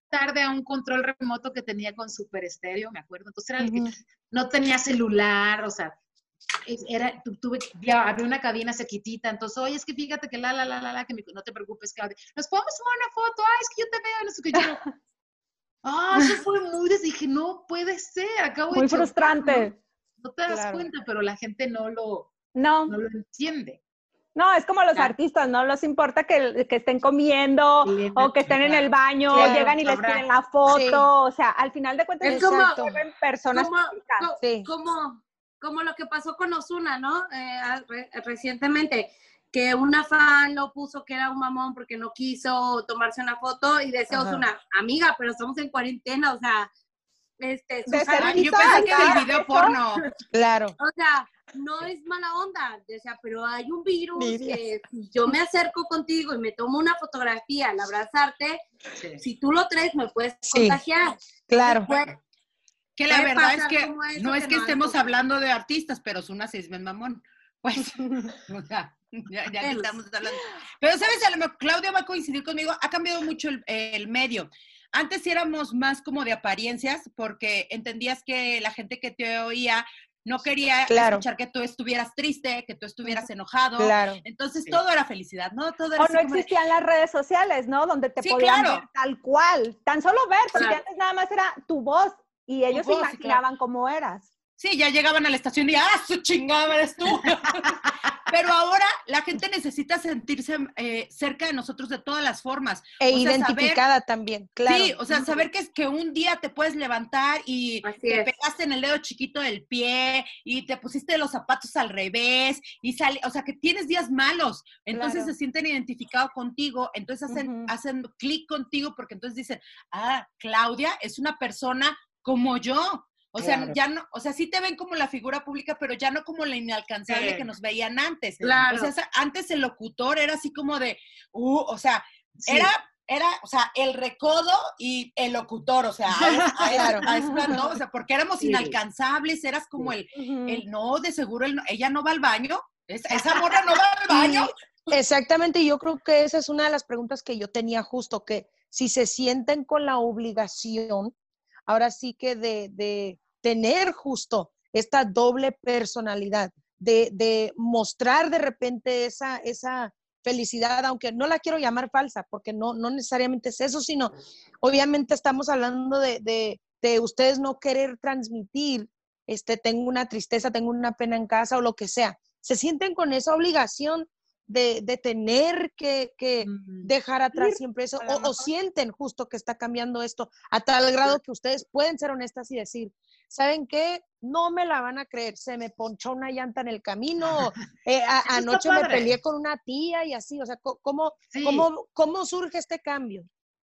tarde a un control remoto que tenía con Super Estéreo, me acuerdo. Entonces era el que no tenía celular, o sea, era, tu- tuve, ya había una cabina sequitita, entonces, oye, es que fíjate que la, la, la, la, la, que me- no te preocupes, Claudia, nos podemos tomar una foto, ay, es que yo te veo, no sé qué, yo, ah, eso fue muy, des- dije, no puede ser, acabo Muy de chocar", frustrante. ¿no? No te das Claro. cuenta, pero la gente no lo, No, no lo entiende. No, es como los Ya. artistas, no les importa que, que estén comiendo Bien, o que estén en el baño, Claro, llegan y les piden la foto, o sea, al final de cuentas Es como- personas como- co- Sí. como, como lo que pasó con Osuna, ¿no? Eh, re- recientemente, que una fan lo puso que era un mamón porque no quiso tomarse una foto y decía Ajá. Osuna, amiga, pero estamos en cuarentena, o sea, este, Susana- yo pensé que acá, del video porno. Claro. o sea, no es mala onda, decía, pero hay un virus que si yo me acerco contigo y me tomo una fotografía al abrazarte, Sí. si tú lo traes me puedes Sí. contagiar. Claro. Puede- Que la verdad es que no es que que no estemos hablando de artistas, pero es una seis ven mamón. Pues, o sea, ya, ya que estamos hablando. Pero, ¿sabes? A lo mejor Claudia va a coincidir conmigo, ha cambiado mucho el, el medio. Antes éramos más como de apariencias, porque entendías que la gente que te oía no quería Claro. escuchar que tú estuvieras triste, que tú estuvieras enojado. Claro. Entonces Sí. todo era felicidad, ¿no? Todo era O no de- existían las redes sociales, ¿no? Donde te Sí, podían claro. ver tal cual. Tan solo ver, porque Claro. antes nada más era tu voz y ellos voz, sí, imaginaban cómo eras. Sí, ya llegaban a la estación y ¡ah, su chingada eres tú! Pero ahora la gente necesita sentirse eh, cerca de nosotros de todas las formas. E O sea, identificada también, claro. Sí, o sea, saber que, es que un día te puedes levantar y Así te es. pegaste en el dedo chiquito del pie y te pusiste los zapatos al revés y sale, o sea, que tienes días malos. Entonces Claro. se sienten identificados contigo, entonces hacen, hacen clic contigo porque entonces dicen, ah, Claudia es una persona como yo. O sea, ya no, o sea, sí te ven como la figura pública, pero ya no como la inalcanzable Sí. que nos veían antes. Claro. O sea, antes el locutor era así como de, uh, o sea, Sí. era, era, o sea, el recodo y el locutor, o sea, a, ¿no? O sea, porque éramos Sí. inalcanzables, eras como el, el, no, de seguro el ella no va al baño, es- esa morra no va al baño. Exactamente, y yo creo que esa es una de las preguntas que yo tenía justo, que si se sienten con la obligación, ahora sí que de, de tener justo esta doble personalidad, de, de mostrar de repente esa, esa felicidad, aunque no la quiero llamar falsa, porque no, no necesariamente es eso, sino obviamente estamos hablando de, de, de ustedes no querer transmitir, este, tengo una tristeza, tengo una pena en casa o lo que sea. Se sienten con esa obligación de, de tener que, que Mm. dejar atrás siempre eso, o, sienten justo que está cambiando esto a tal grado que ustedes pueden ser honestas y decir, ¿saben qué? No me la van a creer, se me ponchó una llanta en el camino, eh, a- anoche me peleé con una tía y así, o sea, ¿cómo, Sí. cómo, cómo surge este cambio?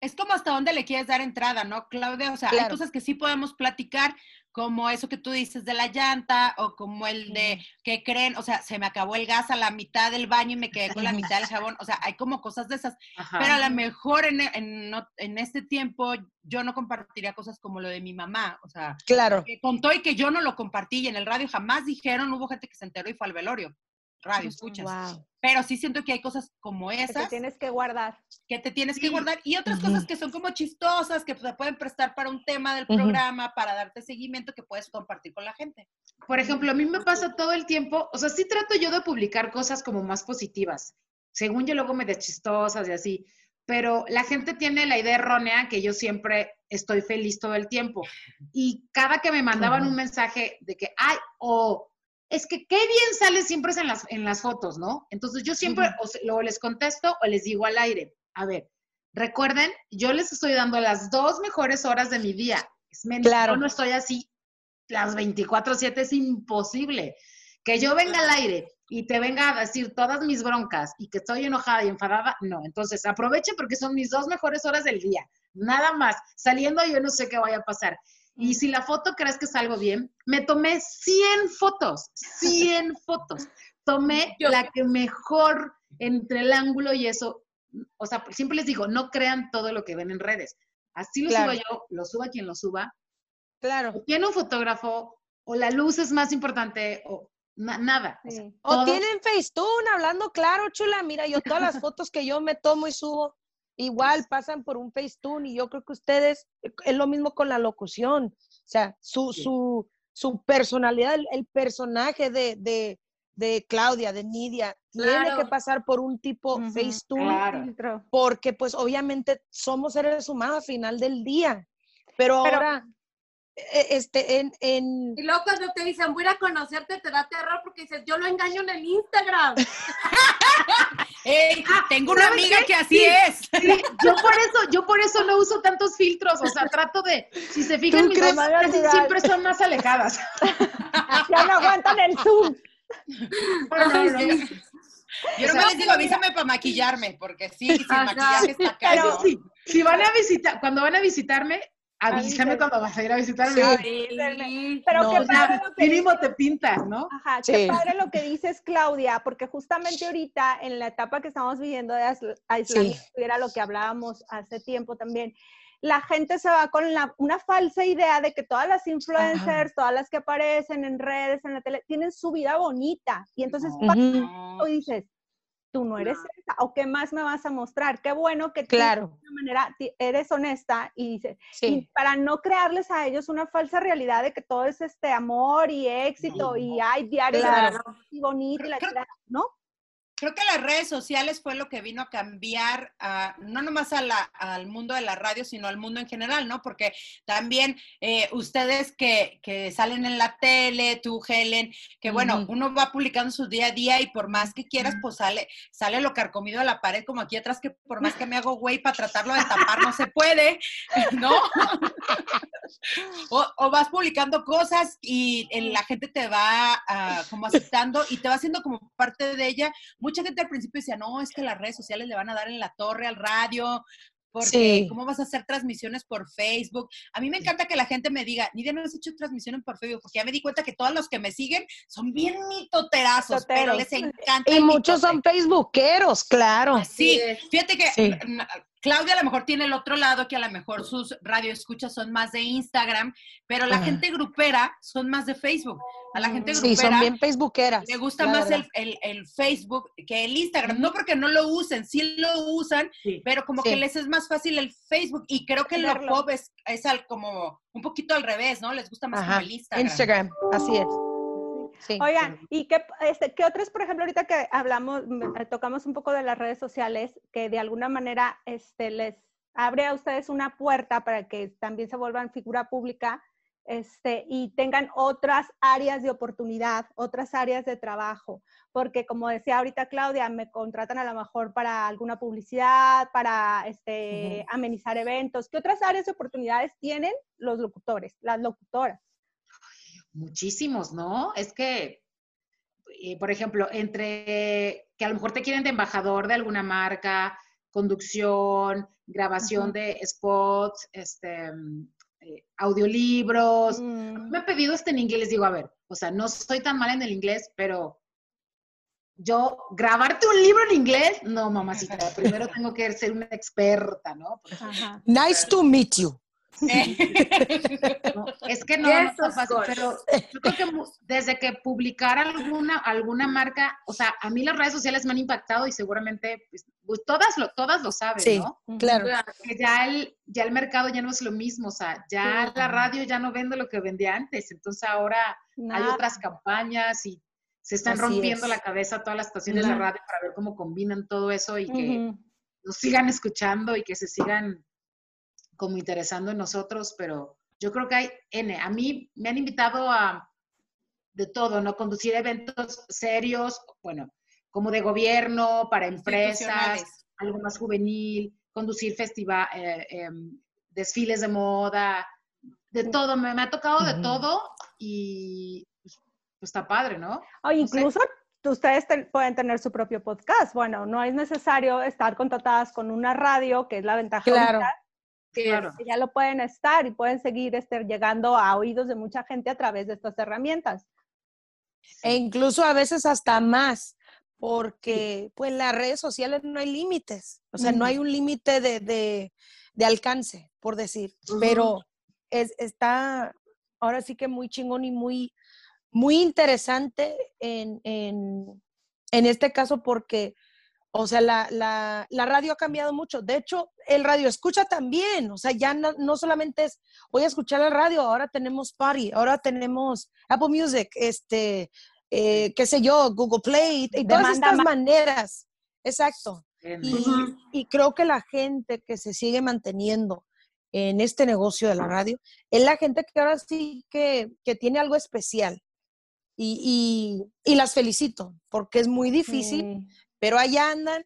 Es como hasta dónde le quieres dar entrada, ¿no, Claudia? O sea, hay cosas que sí podemos platicar, como eso que tú dices de la llanta, o como el de que creen, o sea, se me acabó el gas a la mitad del baño y me quedé con la mitad del jabón. O sea, hay como cosas de esas. Ajá. Pero a lo mejor en, en, en este tiempo yo no compartiría cosas como lo de mi mamá. O sea, Claro, que contó y que yo no lo compartí y en el radio jamás dijeron, hubo gente que se enteró y fue al velorio. Radio, escuchas. wow. Pero sí siento que hay cosas como Que te esas tienes que guardar. que te tienes que Sí. guardar y otras Ujú. cosas que son como chistosas, que se pueden prestar para un tema del Ujú. programa, para darte seguimiento que puedes compartir con la gente. Por ejemplo, a mí me pasa todo el tiempo, o sea, sí trato yo de publicar cosas como más positivas. Según yo luego medio chistosas y así, pero la gente tiene la idea errónea que yo siempre estoy feliz todo el tiempo. Y cada que me mandaban Ujú. un mensaje de que, ay, o es que qué bien sale siempre en las, en las fotos, ¿no? Entonces yo siempre o se- luego les contesto o les digo al aire, a ver, recuerden, yo les estoy dando las dos mejores horas de mi día. Es men- Claro. Yo no estoy así las 24/7, es imposible. Que yo venga al aire y te venga a decir todas mis broncas y que estoy enojada y enfadada, no. Entonces aproveche porque son mis dos mejores horas del día. Nada más. Saliendo yo no sé qué vaya a pasar. Y si la foto crees que salgo bien, me tomé 100 fotos, 100 fotos. Tomé la que mejor entre el ángulo y eso. O sea, siempre les digo, no crean todo lo que ven en redes. Así lo Claro. suba yo, lo suba quien lo suba. Claro. O tiene un fotógrafo, o la luz es más importante, o na- nada. O sea, Sí. O tienen Facetune, hablando claro, chula. Mira, yo todas las fotos que yo me tomo y subo, igual pasan por un Facetune y yo creo que ustedes, eh, es lo mismo con la locución. O sea, su, Sí. su, su personalidad, el, el personaje de, de, de Claudia, de Nidia, tiene que pasar por un tipo Ujú, Facetune Claro. Porque pues obviamente somos seres humanos al final del día. Pero, Pero- ahora, eh, este, en, en, Y luego cuando te dicen, voy a conocerte, te da terror porque dices, yo lo engaño en el Instagram. ¡Ey! tengo una ¿sabes amiga qué? que así Sí. es. Sí, yo por eso, yo por eso no uso tantos filtros, o sea, trato de, si se fijan, ¿Tú mis crees? fotos casi siempre son más alejadas. Ya no aguantan el zoom. Yo no les digo, avísame para maquillaje, porque sí, sin Ajá. maquillaje está Pero- caro. Sí, si van a visitar, cuando van a visitarme, avísame cuando vas a ir a visitarme. Sí. Pero No, qué O sea, padre lo que mínimo te pintas, ¿no? Ajá, Sí. qué padre lo que dices, Claudia, porque justamente ahorita, en la etapa que estamos viviendo de ais- aislamiento, era lo que hablábamos hace tiempo también, la gente se va con la- una falsa idea de que todas las influencers, todas las que aparecen en redes, en la tele, tienen su vida bonita. Y entonces No. y dices, tú no eres esa, o qué más me vas a mostrar. Qué bueno que tú claro, de alguna manera eres honesta y dices, y sí. para no crearles a ellos una falsa realidad de que todo es este amor y éxito y hay diarios Claro. y bonito y la Creo- ¿no? Creo que las redes sociales fue lo que vino a cambiar, a- no nomás a la- al mundo de la radio, sino al mundo en general, ¿no? Porque también eh, ustedes que, que salen en la tele, tú, Helen, que bueno, uno va publicando su día a día y por más que quieras, pues sale, sale lo carcomido a la pared, como aquí atrás, que por más que me hago güey para tratarlo de tapar, no se puede, ¿no? O, o vas publicando cosas y la gente te va ah, como aceptando y te va haciendo como parte de ella. Mucha gente al principio decía, no, es que las redes sociales le van a dar en la torre al radio, porque Sí. ¿cómo vas a hacer transmisiones por Facebook? A mí me encanta que la gente me diga, Nidia, no has hecho transmisiones por Facebook, porque ya me di cuenta que todos los que me siguen son bien mitoterazos, pero les encanta. Y muchos mitote. son facebookeros, claro. Sí, fíjate que Sí. Claudia a lo mejor tiene el otro lado, que a lo mejor sus radioescuchas son más de Instagram, pero la Ajá. gente grupera son más de Facebook. A la gente Sí, grupera son bien facebookeras. le gusta más el, el- el Facebook que el Instagram. No porque no lo usen, sí lo usan, Sí. pero como Sí. que les es más fácil el Facebook. Y creo que lo pop es, es al- como un poquito al revés, ¿no? Les gusta más como el Instagram. Instagram, así es. Sí. Oigan, ¿y qué, este, qué otras, por ejemplo, ahorita que hablamos, mm, eh, tocamos un poco de las redes sociales, que de alguna manera este, les abre a ustedes una puerta para que también se vuelvan figura pública? este, y tengan otras áreas de oportunidad, otras áreas de trabajo. Porque como decía ahorita Claudia, me contratan a lo mejor para alguna publicidad, para este, amenizar eventos. ¿Qué otras áreas de oportunidades tienen los locutores, las locutoras? Muchísimos, ¿no? Es que, eh, por ejemplo, entre que a lo mejor te quieren de embajador de alguna marca, conducción, grabación de spots, este, eh, audiolibros. Mm. Me he pedido este en inglés, les digo, a ver, o sea, no soy tan mal en el inglés, pero yo, grabarte un libro en inglés, no, mamacita, primero tengo que ser una experta, ¿no? Porque. Nice to meet you. no, es que no, ¿Qué no fácil, pero yo creo que desde que publicar alguna, alguna marca, o sea, a mí las redes sociales me han impactado y seguramente pues, pues, todas, lo, todas lo saben, Sí, ¿no? claro. que ya el, ya el mercado ya no es lo mismo, o sea, ya la radio ya no vende lo que vendía antes, entonces ahora hay otras campañas y se están Así rompiendo es. la cabeza todas las estaciones de Ujú. radio para ver cómo combinan todo eso y que nos sigan escuchando y que se sigan como interesando en nosotros, pero yo creo que hay N. A mí me han invitado a de todo, ¿no? Conducir eventos serios, bueno, como de gobierno, para empresas, algo más juvenil, conducir festival, desfiles de moda, de todo, me, me ha tocado de todo y pues, pues, está padre, ¿no? O No sé. incluso ustedes te- pueden tener su propio podcast. Bueno, no es necesario estar contratadas con una radio, que es la ventaja Claro. ahorita, Claro. que ya lo pueden estar y pueden seguir este, llegando a oídos de mucha gente a través de estas herramientas. E incluso a veces hasta más, porque pues las redes sociales no hay límites, o sea, no hay un límite de, de- de alcance, por decir, pero es, está ahora sí que muy chingón y muy, muy interesante en, en, en este caso porque, o sea, la, la, la radio ha cambiado mucho. De hecho, el radio escucha también, o sea, ya no, no solamente es, voy a escuchar la radio, ahora tenemos Party, ahora tenemos Apple Music, este, eh, qué sé yo, Google Play, y todas Demanda estas maneras. Exacto. Y, y creo que la gente que se sigue manteniendo en este negocio de la radio es la gente que ahora sí que, que tiene algo especial. Y, y- y las felicito, porque es muy difícil, Sí. Pero allá andan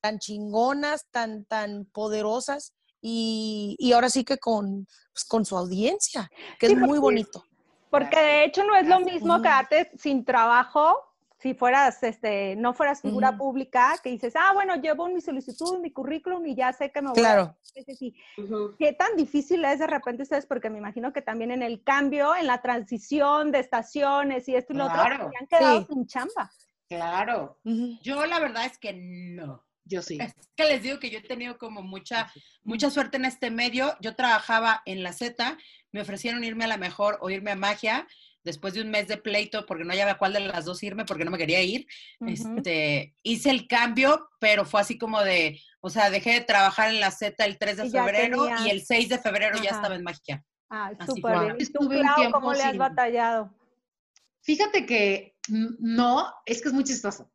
tan chingonas, tan, tan poderosas y, y ahora sí que con, pues, con su audiencia, que Sí, es muy bonito. Porque de hecho no es lo mismo Ujú. quedarte sin trabajo si fueras, este, no fueras figura pública, que dices, ah, bueno, llevo mi solicitud, mi currículum y ya sé que me voy a Claro. Sí, sí. Ujú. ¿Qué tan difícil es de repente ustedes? Porque me imagino que también en el cambio, en la transición de estaciones y esto y lo otro, se han quedado Sí. sin chamba. Claro. Yo la verdad es que no. yo sí. Es que les digo que yo he tenido como mucha, mucha suerte en este medio. Yo trabajaba en la Z, me ofrecieron irme a la mejor o irme a magia después de un mes de pleito porque no sabía cuál de las dos irme porque no me quería ir. Este, hice el cambio, pero fue así como de, o sea, dejé de trabajar en la Z el 3 de Y febrero y el 6 de febrero ya estaba en magia. Ah, súper bien. ¿Y tú, Estuve un Clau, tiempo cómo le has batallado? Fíjate que no, es que es muy chistoso.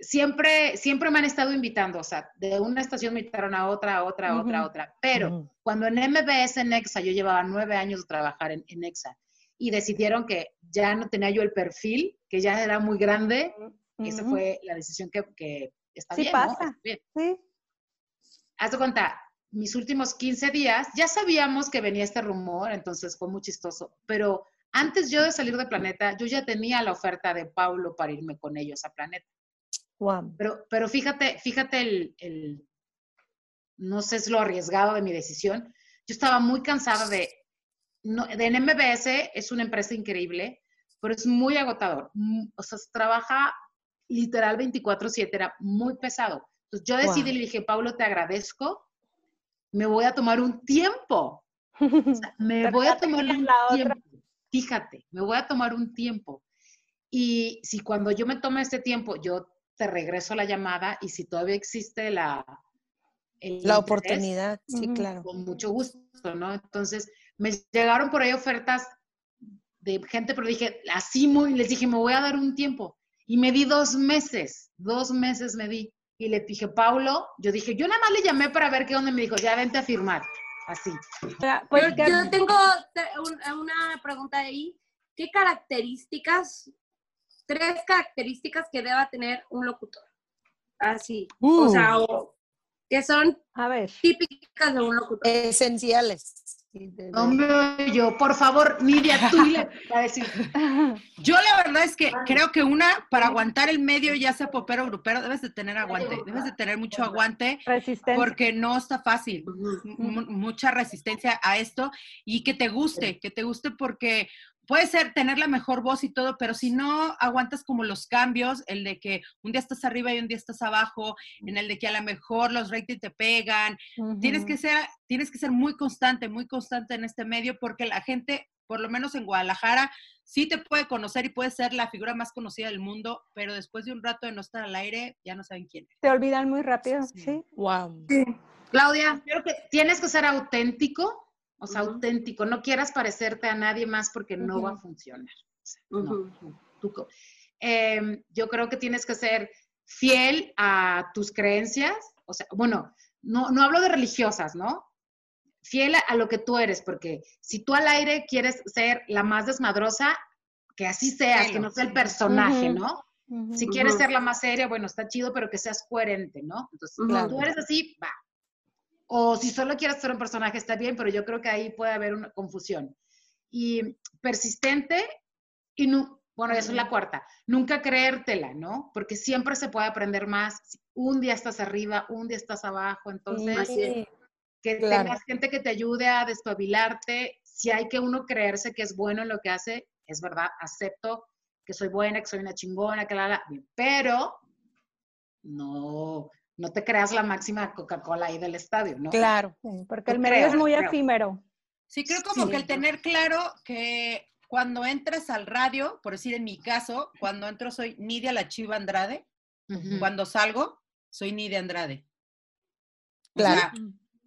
Siempre, siempre me han estado invitando, o sea, de una estación me invitaron a otra, a otra, a otra, a otra. Pero cuando en MBS en EXA, yo llevaba nueve años de trabajar en, en EXA y decidieron que ya no tenía yo el perfil, que ya era muy grande, esa Ujú. fue la decisión que, que está Sí bien, ¿no? pasa. Está bien. Sí. Haz de cuenta, mis últimos 15 días, ya sabíamos que venía este rumor, entonces fue muy chistoso, pero antes yo de salir de Planeta, yo ya tenía la oferta de Paulo para irme con ellos a Planeta. Pero, pero fíjate, fíjate el, el- no sé, es lo arriesgado de mi decisión. Yo estaba muy cansada de, no, de en MBS es una empresa increíble, pero es muy agotador. Mm, O sea, se trabaja literal 24/7, era muy pesado. Entonces yo decidí, Guau. le dije, Pablo, te agradezco, me voy a tomar un tiempo. O sea, me voy a tomar un tiempo. Fíjate, me voy a tomar un tiempo. Y si cuando yo me tome este tiempo, yo te regreso la llamada y si todavía existe la, La interés, oportunidad, sí, claro. con mucho gusto, ¿no? Entonces, me llegaron por ahí ofertas de gente, pero dije, así muy, les dije, me voy a dar un tiempo. Y me di dos meses, dos meses me di. Y le dije, Paulo, yo dije, yo nada más le llamé para ver qué onda, me dijo, ya vente a firmar. Así. Pues Yo, tengo te- un- una pregunta ahí. ¿Qué características, tres características que deba tener un locutor? Así. O Uh. sea, o- que son a ver. típicas de un locutor. Esenciales. No me oyo, por favor, Nidia, tú le a decir. Yo la verdad es que creo que una, para aguantar el medio, ya sea popero o grupero, debes de tener aguante, debes de tener mucho aguante Resistencia. porque no está fácil, mu- mucha resistencia a esto y que te guste, que te guste porque puede ser tener la mejor voz y todo, pero si no aguantas como los cambios, el de que un día estás arriba y un día estás abajo, en el de que a lo mejor los ratings te pegan, tienes que ser tienes que ser muy constante, muy constante en este medio porque la gente, por lo menos en Guadalajara, sí te puede conocer y puede ser la figura más conocida del mundo, pero después de un rato de no estar al aire, ya no saben quién es. Te olvidan muy rápido, Sí. sí. Wow. Claudia, Creo que tienes que ser auténtico, o sea, auténtico. No quieras parecerte a nadie más porque no va a funcionar. O sea, no, Ujú. tú- tú co- Em, yo creo que tienes que ser fiel a tus creencias. O sea, bueno, no, no hablo de religiosas, ¿no? Fiel a, a lo que tú eres, porque si tú al aire quieres ser la más desmadrosa, que así seas, que no sea el personaje. ¿no? Si quieres ser la más seria, bueno, está chido, pero que seas coherente, ¿no? Entonces, si tú eres así, va. O si solo quieres ser un personaje, está bien, pero yo creo que ahí puede haber una confusión. Y persistente y no, bueno, eso es la cuarta, nunca creértela, ¿no? Porque siempre se puede aprender más. Un día estás arriba, un día estás abajo, entonces Sí. que Claro. tengas gente que te ayude a despabilarte. Si hay que uno creerse que es bueno en lo que hace, es verdad, acepto que soy buena, que soy una chingona, que la, la, pero no, no te creas la máxima Coca-Cola ahí del estadio, ¿no? Claro. Sí, porque el medio es muy creo. efímero. Sí, creo como Sí. que el tener claro que cuando entres al radio, por decir en mi caso, cuando entro soy Nidia la Chiva Andrade, cuando salgo soy Nidia Andrade. O Claro. sea,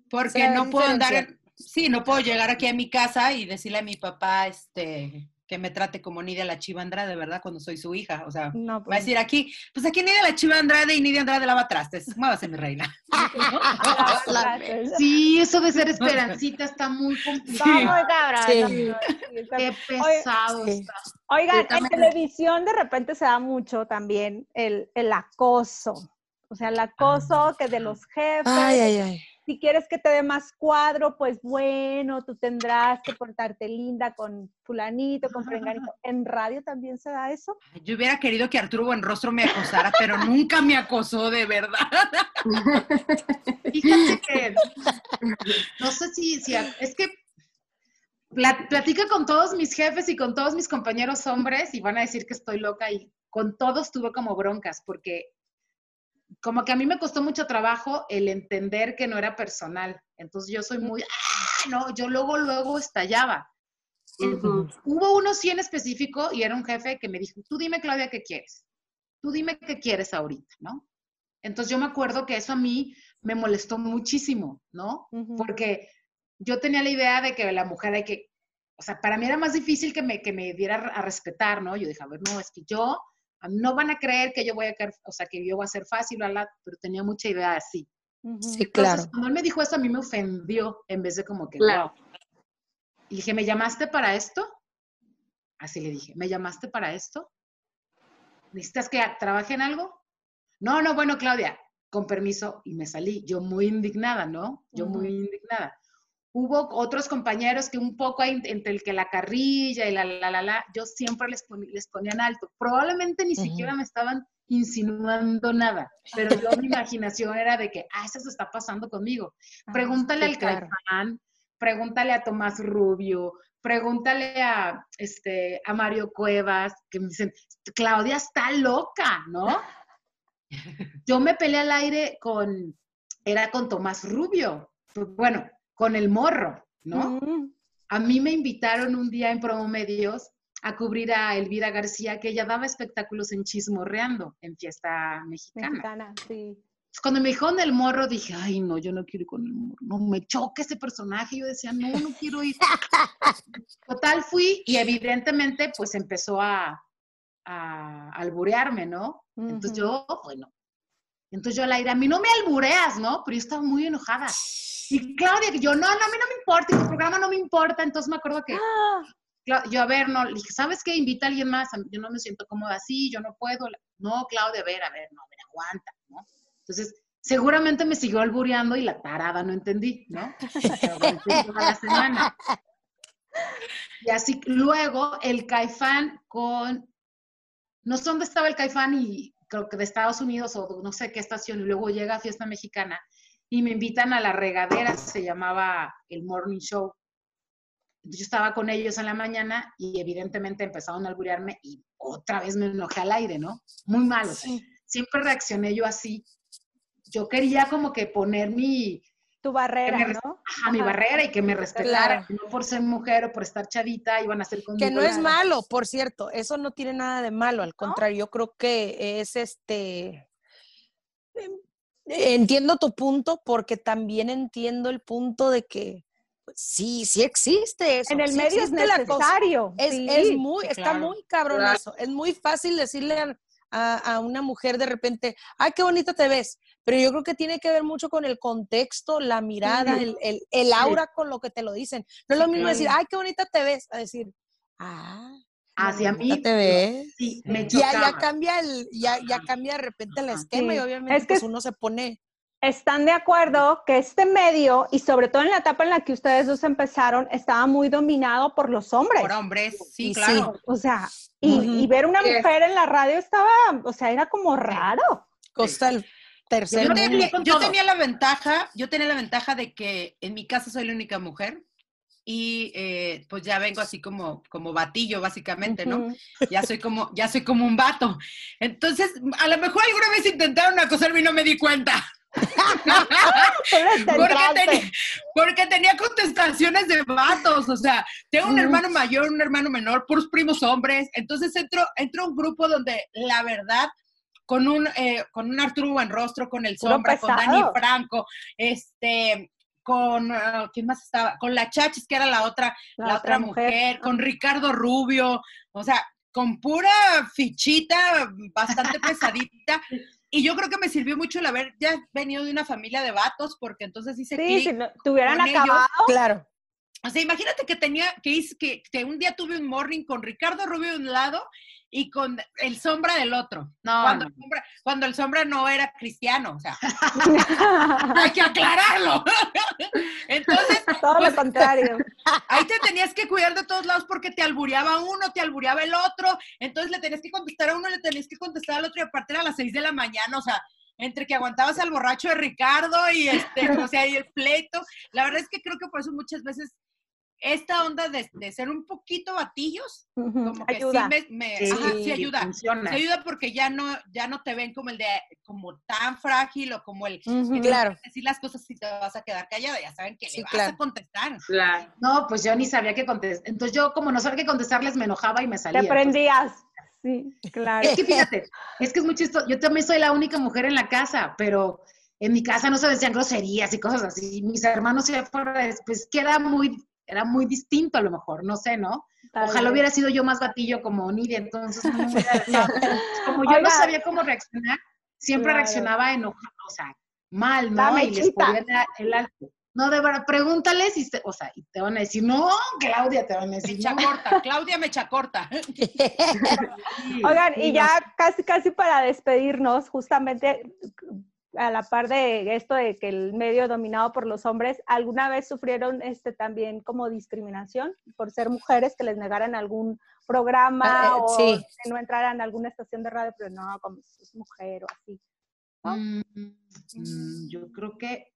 porque no puedo andar en, sí, no puedo llegar aquí a mi casa y decirle a mi papá, este, que me trate como Nidia la Chiva Andrade, ¿verdad? Cuando soy su hija. O sea, No, va a pues, decir aquí, pues aquí Nidia la Chiva Andrade y Nidia Andrade lava trastes. Muévase, mi reina. Sí, eso de ser esperancita está muy complicado. cabrón. Sí. sí, Qué pesado Sí. está. Oigan, en televisión de repente se da mucho también el, el acoso. O sea, el acoso que de los jefes. Ay, ay, ay. Si quieres que te dé más cuadro, pues bueno, tú tendrás que portarte linda con fulanito, con frenganito. ¿En radio también se da eso? Yo hubiera querido que Arturo Buenrostro me acosara, pero nunca me acosó de verdad. Fíjate que, no sé si, si es que pla- platica con todos mis jefes y con todos mis compañeros hombres y van a decir que estoy loca y con todos tuve como broncas porque como que a mí me costó mucho trabajo el entender que no era personal. Entonces yo soy muy, "Ah", no, yo luego, luego estallaba. Ujú. Hubo uno sí en específico y era un jefe que me dijo, tú dime Claudia qué quieres, tú dime qué quieres ahorita, ¿no? Entonces yo me acuerdo que eso a mí me molestó muchísimo, ¿no? Porque yo tenía la idea de que la mujer hay que, o sea, para mí era más difícil que me, que me diera a respetar, ¿no? Yo dije, a ver, no, es que yo, no van a creer que yo voy a, caer- o sea, que yo voy a ser fácil, bla, pero tenía mucha idea así. Ujú. Sí, Entonces, claro. cuando él me dijo eso, a mí me ofendió en vez de como que, Claro. wow. Y dije, ¿me llamaste para esto? Así le dije, ¿me llamaste para esto? ¿Necesitas que trabaje en algo? No, no, bueno, Claudia, con permiso, y me salí. Yo muy indignada, ¿no? Yo muy indignada. Hubo otros compañeros que un poco entre el que la carrilla y la, la, la, la, yo siempre les, poni- les ponían alto. Probablemente ni siquiera me estaban insinuando nada, pero yo mi imaginación era de que, ah, eso se está pasando conmigo. Ah, Pregúntale sí, al claro. Caifán, pregúntale a Tomás Rubio, pregúntale a, este, a Mario Cuevas, que me dicen, Claudia está loca, ¿no? Yo me peleé al aire con, era con Tomás Rubio, pues, bueno, con el morro, ¿no? Mm, A mí me invitaron un día en Promomedios a cubrir a Elvira García, que ella daba espectáculos en Chismorreando, en Fiesta Mexicana. mexicana, sí. Cuando me dijeron el morro, dije, ay, no, yo no quiero ir con el morro. No, me choca ese personaje. Yo decía, no, no quiero ir. Total, fui y evidentemente, pues empezó a, a alburearme, ¿no? Entonces yo, bueno, Entonces yo al aire, a mí no me albureas, ¿no? Pero yo estaba muy enojada. Y Claudia, yo, no, no, a mí no me importa, y tu programa no me importa. Entonces me acuerdo que yo, a ver, no, dije, ¿sabes qué? Invita a alguien más. Yo no me siento cómoda así, yo no puedo. No, Claudia, a ver, a ver, no, a aguanta, ¿no? Entonces, seguramente me siguió albureando y la tarada no entendí, ¿no? La. Y así, luego el Caifán con, no sé dónde estaba el Caifán y creo que de Estados Unidos o no sé qué estación, y luego llega a Fiesta Mexicana y me invitan a la regadera, se llamaba el Morning Show. Entonces yo estaba con ellos en la mañana y evidentemente empezaron a alburearme y otra vez me enojé al aire, ¿no? Muy mal, o sea, siempre reaccioné yo así. Yo quería como que poner mi, tu barrera, que me res- ¿no? ajá, mi barrera y que me respetaran, Claro. no por ser mujer o por estar chavita iban a ser conmigo. Que no es malo, por cierto, eso no tiene nada de malo, al contrario, yo creo que es este... em, Entiendo tu punto porque también entiendo el punto de que pues, sí, sí existe eso. En el sí medio es necesario. Es, sí. es muy, está muy Claro. eso. Es muy fácil decirle a, a- a una mujer de repente, ay, qué bonita te ves. Pero yo creo que tiene que ver mucho con el contexto, la mirada, Sí. el, el, el aura con lo que te lo dicen. No es lo mismo decir, ay, qué bonita te ves, a decir, ah, Hacia mí, te ves. sí, me Ya, ya cambia el, ya, ya cambia de repente el esquema y obviamente Es que pues, es- uno se pone. Están de acuerdo que este medio, y sobre todo en la etapa en la que ustedes dos empezaron, estaba muy dominado por los hombres. Por hombres, sí, claro. O sea, y, ver una mujer en la radio estaba, o sea, era como raro. Costa el tercer Yo tenía- Yo tenía la ventaja, yo tenía la ventaja de que en mi casa soy la única mujer y eh, pues ya vengo así como, como batillo básicamente, ¿no? Ujú. Ya soy como, ya soy como un vato. Entonces, a lo mejor alguna vez intentaron acosarme y no me di cuenta. Porque tenía, porque tenía contestaciones de vatos, o sea, tengo un hermano mayor, un hermano menor, puros primos hombres, entonces entro, entro a un grupo donde la verdad, con un, eh, con un Arturo Buenrostro, con el Sombra, con Dani. Franco, este, con, ah, ¿quién más estaba? Con la Chachis, que era la otra, la, otra mujer, con Ricardo Rubio, o sea, con pura fichita bastante pesadita. Y yo creo que me sirvió mucho el haber ya venido de una familia de vatos, porque entonces hice Sí, si no- te hubieran con ellos. acabado. Claro. O sea, imagínate que tenía, que, hice, que, que un día tuve un morning con Ricardo Rubio de un lado y con el sombra del otro. No, Cuando, no. El, sombra, cuando el sombra no era cristiano, o sea, hay que aclararlo. Entonces, Todo Pues- lo contrario. ahí te tenías que cuidar de todos lados porque te albureaba uno, te albureaba el otro, entonces le tenías que contestar a uno, le tenías que contestar al otro y aparte era a las seis de la mañana, o sea, entre que aguantabas al borracho de Ricardo y este, o sea, y el pleito. La verdad es que creo que por eso muchas veces esta onda de, de ser un poquito batillos, como que Ayuda. sí me, me- Sí, ajá, sí ayuda. funciona. Sí ayuda porque ya no, ya no te ven como el de, como tan frágil o como el Ujú. que Claro. decir las cosas y te vas a quedar callada, ya saben que Sí, le vas claro. a contestar. No, pues yo ni sabía qué contestar. Entonces yo como no sabía qué contestarles me enojaba y me salía. Te prendías. Sí, claro. Es que fíjate, es que es muy chistoso. Yo también soy la única mujer en la casa, pero en mi casa no se decían groserías y cosas así. Mis hermanos se fueron, pues que era muy, era muy distinto a lo mejor, no sé, ¿no? Tal Ojalá hubiera sido yo más batillo como Nidia, entonces no me hubiera dejado. Como yo no sabía cómo reaccionar, siempre Claro. reaccionaba enojado, o sea, mal, ¿no? Y les el- alto. No, y, se- o sea, y te van a decir, no, Claudia, te van a decir, Mecha no. corta, Claudia Mecha corta. Oigan, y ya casi, casi para despedirnos, justamente a la par de esto de que el medio dominado por los hombres, ¿alguna vez sufrieron este también como discriminación por ser mujeres que les negaran algún programa Ah, eh, o sí. que no entraran a alguna estación de radio, pero no, como si es mujer o así? ¿no? Mm, mm, yo creo que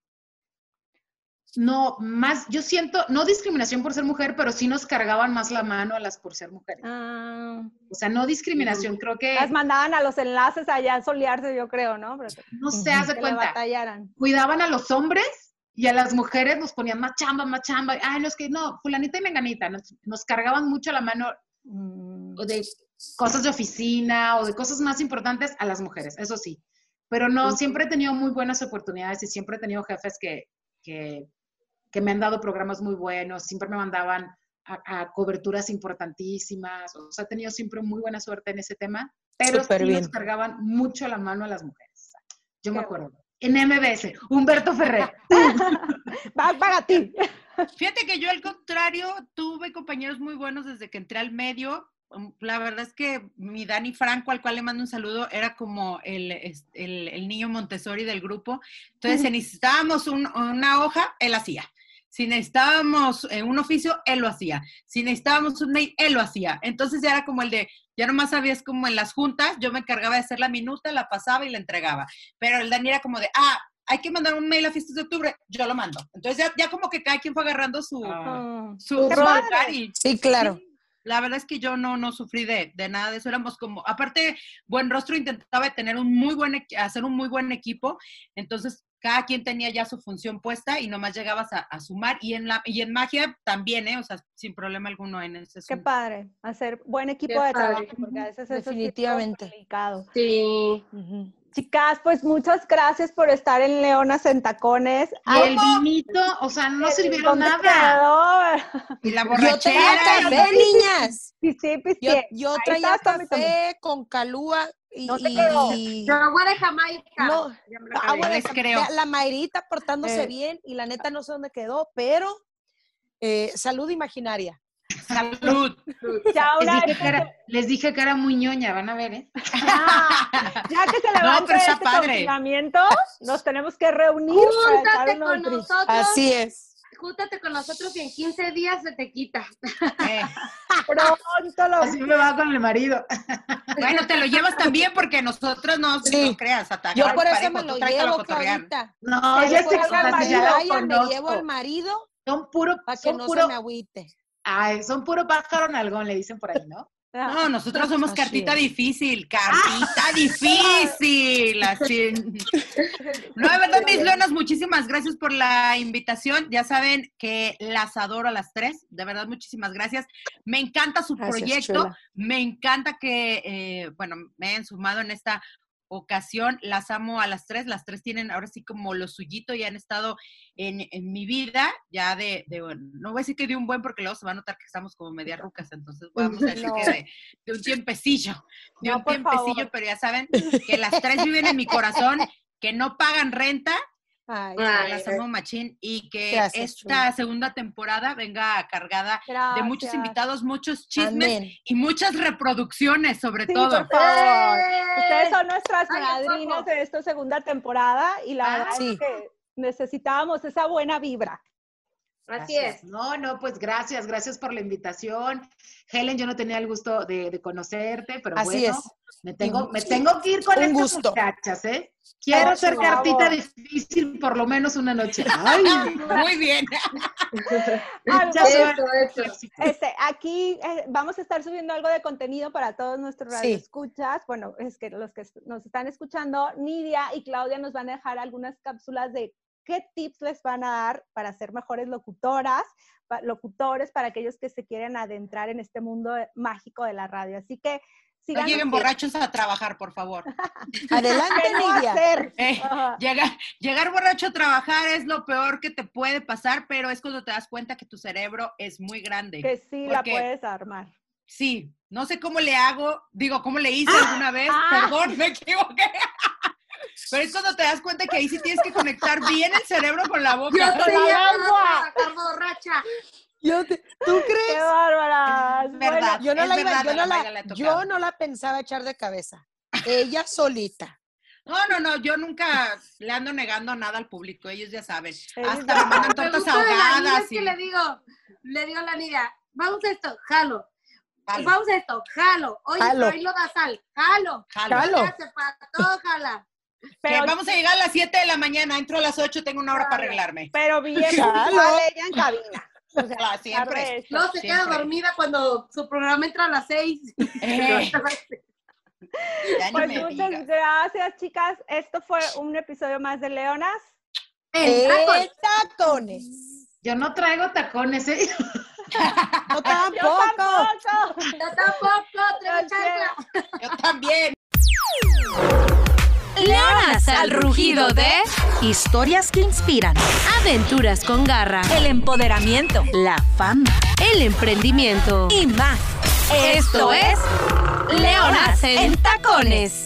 no, más, yo siento, no discriminación por ser mujer, pero sí nos cargaban más la mano a las por ser mujeres. Ah, O sea, no discriminación, creo que las mandaban a los enlaces allá a solearse, yo creo, ¿no? Pero no se hace que cuenta. Cuidaban a los hombres y a las mujeres nos ponían más chamba, más chamba. Ay, no es que no, fulanita y menganita, nos, nos cargaban mucho la mano Mm, o de cosas de oficina o de cosas más importantes a las mujeres, eso sí. Pero no, siempre he tenido muy buenas oportunidades y siempre he tenido jefes que, que, que me han dado programas muy buenos, siempre me mandaban a, a coberturas importantísimas, o sea, he tenido siempre muy buena suerte en ese tema, pero sí bien. nos cargaban mucho la mano a las mujeres. Yo me acuerdo. En MBS, Humberto Ferrer. Va para ti. Fíjate que yo al contrario tuve compañeros muy buenos desde que entré al medio. La verdad es que mi Dani Franco, al cual le mando un saludo, era como el, es- el- el niño Montessori del grupo. Entonces, si necesitábamos un- una hoja, él hacía. Si necesitábamos eh, un oficio, él lo hacía. Si necesitábamos un mail, él lo hacía. Entonces ya era como el de, ya nomás sabías como en las juntas, yo me encargaba de hacer la minuta, la pasaba y la entregaba. Pero el Dani era como de, ah, hay que mandar un mail a fiestas de octubre, yo lo mando. Entonces ya, ya como que cada quien fue agarrando su, Ah. Su, su y Sí, claro. Sí, La verdad es que yo no, no sufrí de, de nada de eso. Éramos como, aparte, Buen Rostro intentaba tener un muy buen, hacer un muy buen equipo. Entonces, cada quien tenía ya su función puesta y nomás llegabas a, a sumar. Y en, la, y en magia también, ¿eh? O sea, sin problema alguno en ese Qué asunto. padre, hacer buen equipo Qué de trabajo, padre. porque a veces sí es Definitivamente. complicado. Sí. Ujú. Chicas, pues muchas gracias por estar en Leonas en Tacones. Y el vinito, o sea, no sirvieron ¿Dónde nada. Y la Yo traía borrachera. café, niñas. Sí, sí, pues, Yo, sí. yo traía café con calúa y, No te quedó. y- Pero agua de Jamaica. No, agua de les Jam- creo. la- Mayrita portándose Eh. bien y la neta no sé dónde quedó, pero eh, salud imaginaria. Salud. Ya, Les dije, que era, les dije que era muy ñoña, van a ver, ¿eh? Ah, ya que se levanta está este confinamiento, nos tenemos que reunir Júntate con nosotros. Así es. Júntate con nosotros y en 15 días se te quita. Eh, Pronto lo Así me va con el marido. Bueno, te lo llevas también porque nosotros no, Sí. no creas, atacar Yo por eso parejo, me lo llevo. Claudita. No, Pero ya Vaya, me llevo al marido Son puro, para que son no puro, se me agüite. ay, son puro pájaro nalgón, le dicen por ahí, ¿no? No, nosotros somos cartita difícil, cartita difícil. Así. No, de verdad, mis leonas, muchísimas gracias por la invitación. Ya saben que las adoro a las tres. De verdad, muchísimas gracias. Me encanta su Gracias, proyecto. chula. Me encanta que, eh, bueno, me hayan sumado en esta ocasión. Las amo a las tres. Las tres tienen ahora sí como lo suyito y han estado en, en mi vida ya de, de, bueno, no voy a decir que de un buen porque luego se va a notar que estamos como media rucas, entonces vamos a decir No. que de, de un tiempecillo, de No, un tiempecillo, favor. pero ya saben que las tres viven en mi corazón, que no pagan renta, Ay, Ay, las amo machín y que Gracias, esta segunda temporada venga cargada de muchos invitados, muchos chismes amén. y muchas reproducciones sobre Sí, todo. por favor. ¡Eh! Ustedes son nuestras Ay, ¿a madrinas de esta segunda temporada y la Ah, verdad sí. es que necesitábamos esa buena vibra. Así Gracias. es. No, no, pues gracias, gracias por la invitación. Helen, yo no tenía el gusto de, de conocerte, pero Así bueno, es. me tengo, me tengo que ir con Un estas gusto. muchachas, ¿eh? Quiero ser favor. cartita difícil por lo menos una noche. Ay, Muy bien. Eso, eso. Este, aquí eh, vamos a estar subiendo algo de contenido para todos nuestros Sí. radioescuchas. Bueno, es que los que nos están escuchando, Nidia y Claudia nos van a dejar algunas cápsulas de qué tips les van a dar para ser mejores locutoras, pa- locutores, para aquellos que se quieren adentrar en este mundo mágico de la radio. Así que No lleguen borrachos a trabajar, por favor. Adelante, ¿Qué no Nidia. hacer? Eh. Llegar, llegar borracho a trabajar es lo peor que te puede pasar, pero es cuando te das cuenta que tu cerebro es muy grande. Que sí la puedes armar. Sí, no sé cómo le hago, digo, cómo le hice alguna vez, ah. perdón, me equivoqué. Pero es cuando te das cuenta que ahí sí tienes que conectar bien el cerebro con la boca. Yo te trabajar borracha. Yo te- ¿Tú ¡Qué crees? Es verdad. Yo no, la iba- yo, no la yo no la pensaba echar de cabeza. Ella solita. No, no, no, yo nunca le ando negando nada al público, ellos ya saben. Hasta me mandan tortas ahogadas es que y le digo, le digo a la niña, vamos a esto, jalo. Jalo. Vamos a esto, jalo. Oye, Jalo. lo da sal, jalo. Jalo. Jalo. ¿Qué hace? Para todo, jala. Pero, vamos a llegar a las 7 de la mañana, entro a las 8, tengo una hora para arreglarme. pero bien puntual ella en cabina. O sea, Ah, siempre. Luego se queda Siempre. dormida cuando su programa entra a las seis. Eh, ya ni Pues muchas digas. gracias, chicas. Esto fue un episodio más de Leonas. En tacones. Yo no traigo tacones, ¿eh? No Yo tampoco. tampoco. Yo tampoco, traigo Yo chancla. Yo también. Leonas al rugido de Historias que inspiran. aventuras con garra, El empoderamiento. La fama. el emprendimiento. Y más. Esto es Leonas en tacones.